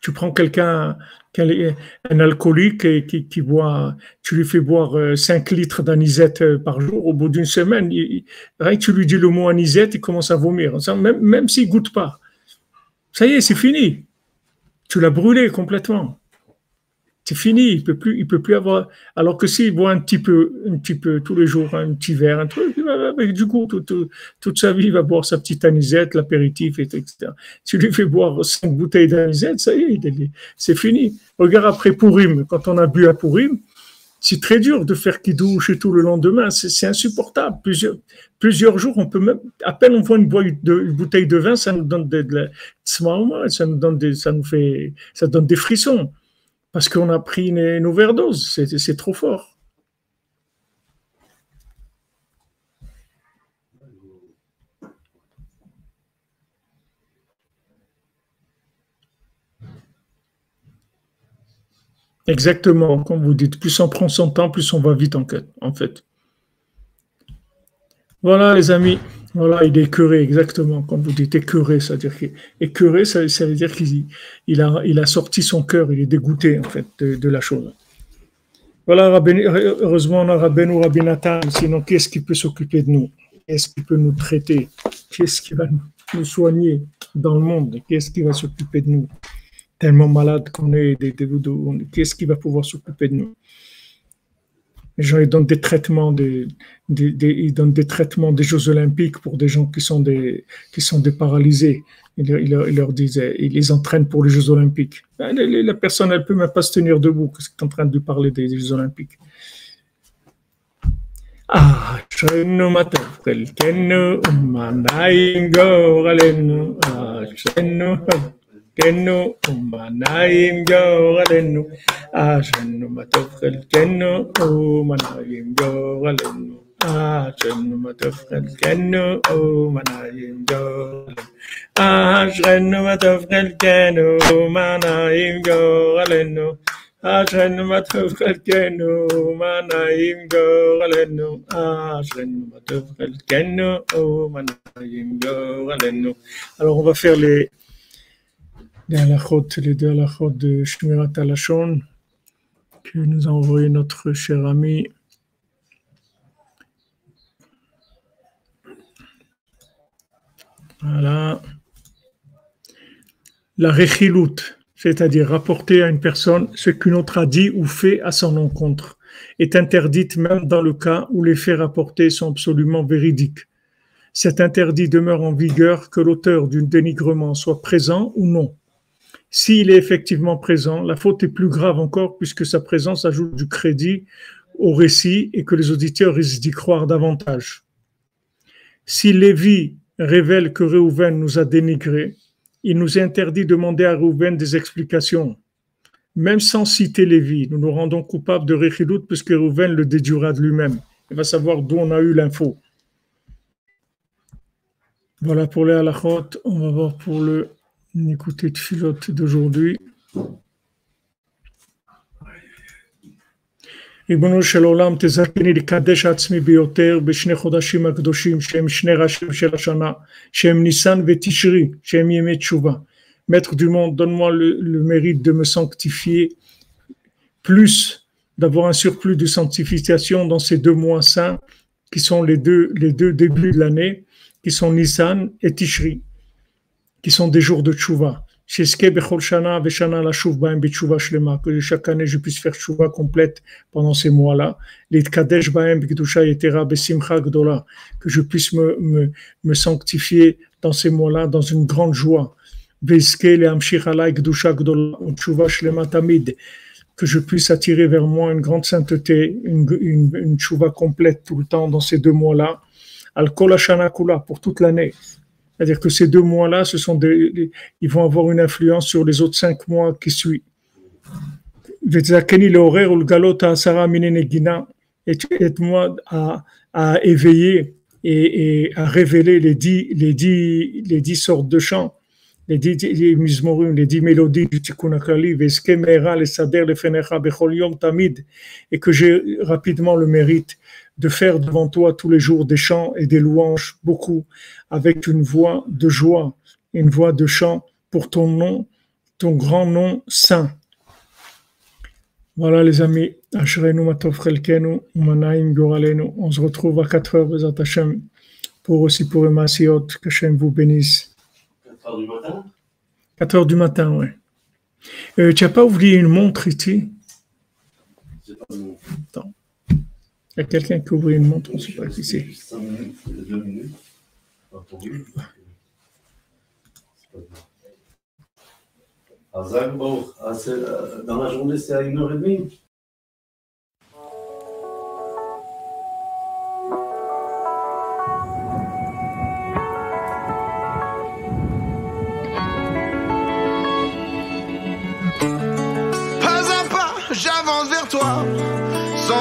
[SPEAKER 2] Tu prends quelqu'un, un alcoolique qui, boit, tu lui fais boire euh, 5 litres d'anisette euh, par jour, au bout d'une semaine, que tu lui dis le mot anisette, il commence à vomir, même, même s'il goûte pas. Ça y est, c'est fini. Tu l'as brûlé complètement. C'est fini, il peut plus, il peut plus avoir. Alors que s'il boit un petit peu, un petit peu tous les jours, un petit verre, un truc, avec du coup, tout- tout- toute sa vie, il va boire sa petite anisette, l'apéritif, et- etc. Tu lui fais boire cinq bouteilles d'anisette, ça y est, c'est fini. Regarde après Pourim, quand on a bu à Pourim, c'est très dur de faire kidouche et tout le lendemain, c'est insupportable. Plusieurs, plusieurs jours, on peut même, à peine on voit une, bouteille de vin, ça nous donne de, de la ça nous donne des, ça nous fait, ça donne des frissons parce qu'on a pris une, overdose. C'est trop fort. Exactement, comme vous dites, plus on prend son temps, plus on va vite en, en fait. Voilà les amis voilà, il est écœuré, exactement, comme vous dites, écœuré, c'est-à-dire écœuré, ça, veut dire qu'il a, sorti son cœur, il est dégoûté en fait de, la chose. Voilà, heureusement on a Rabbeinu Rabinatan, sinon qu'est-ce qui peut s'occuper de nous? Qu'est-ce qui peut nous traiter? Qu'est-ce qui va nous soigner dans le monde? Qu'est-ce qui va s'occuper de nous? Tellement malade qu'on est, qu'est-ce qui va pouvoir s'occuper de nous? les gens ils donnent des traitements des, ils donnent des traitements des Jeux Olympiques pour des gens qui sont des qui sont des paralysés ils, leur disent ils les entraînent pour les Jeux Olympiques ben, la personne elle peut même pas se tenir debout qu'est-ce que tu es en train de lui parler des Jeux Olympiques أعشن ما تفقل كنو أمانايم جوغلنو alors on va faire les les halachot, les deux halachot de Shmirat Alashon que nous a envoyé notre cher ami Voilà. La rechilut c'est-à-dire rapporter à une personne ce qu'une autre a dit ou fait à son encontre, est interdite même dans le cas où les faits rapportés sont absolument véridiques. Cet interdit demeure en vigueur que l'auteur d'un dénigrement soit présent ou non. S'il est effectivement présent, la faute est plus grave encore puisque sa présence ajoute du crédit au récit et que les auditeurs risquent d'y croire davantage. Si Lévi révèle que Réhouven nous a dénigrés, il nous interdit de demander à Rouven des explications. Même sans citer Lévi, nous nous rendons coupables de Rechilut puisque Rouven le déduira de lui-même. Il va savoir d'où on a eu l'info. Voilà pour les halachot. On va voir pour le écouter de filote d'aujourd'hui. ריבונו של עולם תזכני לקדש עצמי ביותר בשני חודשים הקדושים שהם שני ראשים של השנה שהם ניסן ותשרי שהם ימי תשובה. Maître du monde, donne-moi le, le mérite de me sanctifier plus, d'avoir un surplus de sanctification dans ces deux mois saints qui sont les deux, les deux débuts de l'année, qui sont Nissan et Tishri, qui sont des jours de Tchouva que chaque année je puisse faire chouva complète pendant ces mois-là. Que je puisse me, sanctifier dans ces mois-là dans une grande joie. Que je puisse attirer vers moi une grande sainteté, une, une, une chouva complète tout le temps dans ces deux mois-là. Al pour toute l'année. C'est-à-dire que ces deux mois-là, ils vont avoir une influence sur les autres cinq mois qui suivent. Aide-moi à, éveiller et, et, à révéler les dix, les les sortes de chants, les dix, les les dix mélodies du Tikkun HaKlali, et que j'ai rapidement le mérite de faire devant toi tous les jours des chants et des louanges, beaucoup, avec une voix de joie, une voix de chant pour ton nom, ton grand nom saint. Voilà les amis, on se retrouve à 4 heures, Hashem, pour aussi pour Emasiot, que Hashem vous bénisse. 4 heures du matin? 4 heures du matin, oui. Euh, tu n'as pas oublié une montre ici? Attends. Il y a quelqu'un qui ouvre une montre, on ne sait pas qui c'est.
[SPEAKER 3] Dans la journée, c'est à 1h30
[SPEAKER 4] Pas à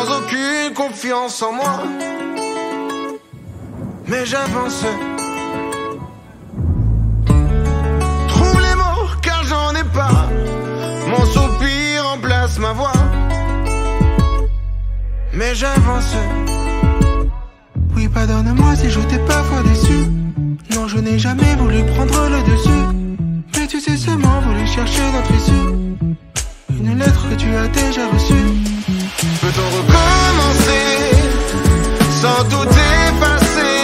[SPEAKER 4] aucune confiance en moi. Mais j'avance. Trouve les mots car j'en ai pas. Mon soupir remplace ma voix.
[SPEAKER 5] mais j'avance. Oui, pardonne-moi si je t'ai parfois déçu. Non, je n'ai jamais voulu prendre le dessus. Mais tu sais seulement voulu chercher notre issue. Une lettre que tu as déjà reçue. Sans tout effacer,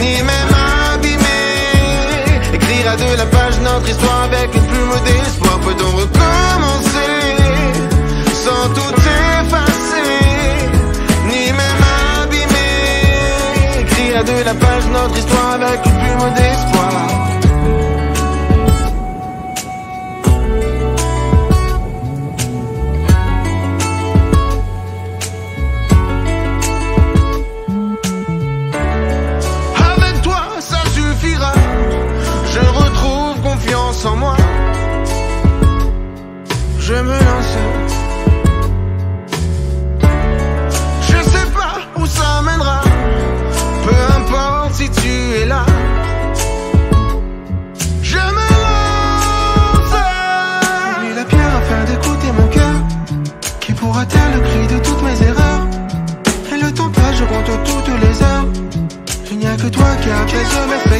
[SPEAKER 5] ni même abîmer Écrire à deux la page notre histoire avec une plume d'espoir. Peut-on recommencer sans tout effacer, ni même abîmer Écrire à deux la page notre histoire qui apaise mes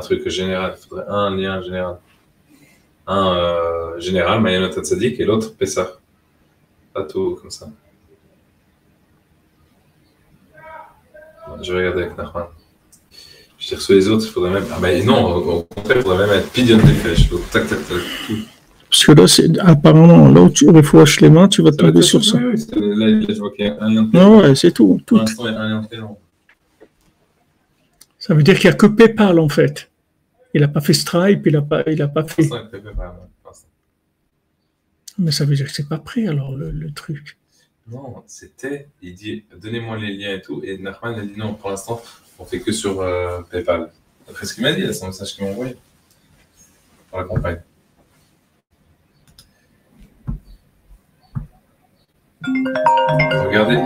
[SPEAKER 6] truc général, il faudrait un lien général. Un euh, général, Mayanot Tzadik, et l'autre Pessah. Pas tout comme ça. Je vais regarder avec Nachman. Je t'ai reçu les autres, il faudrait même. Ah, mais non, au contraire, il faudrait même être Pidion des flèches. Tac, tac, tac.
[SPEAKER 2] Parce que là, c'est, apparemment, là où tu refouaches les mains, tu vas tomber sur ça.
[SPEAKER 6] Oui, oui, c'est- là, il- je vois qu'il y a un lien de
[SPEAKER 2] Non, ouais, c'est tout.
[SPEAKER 6] Pour
[SPEAKER 2] tout.
[SPEAKER 6] l'instant, il y a un lien de prénom.
[SPEAKER 2] Ça veut dire qu'il n'y a que PayPal, en fait. Il n'a pas fait Stripe, il n'a pas, il a pas fait. Mais ça veut dire que c'est pas prêt, alors, le, le truc.
[SPEAKER 6] Non, c'était, il dit, donnez-moi les liens et tout. Et Nachman a dit non, pour l'instant, on fait que sur euh, PayPal. Après ce qu'il m'a dit, c'est un message qu'il m'a envoyé. Pour la campagne. Regardez,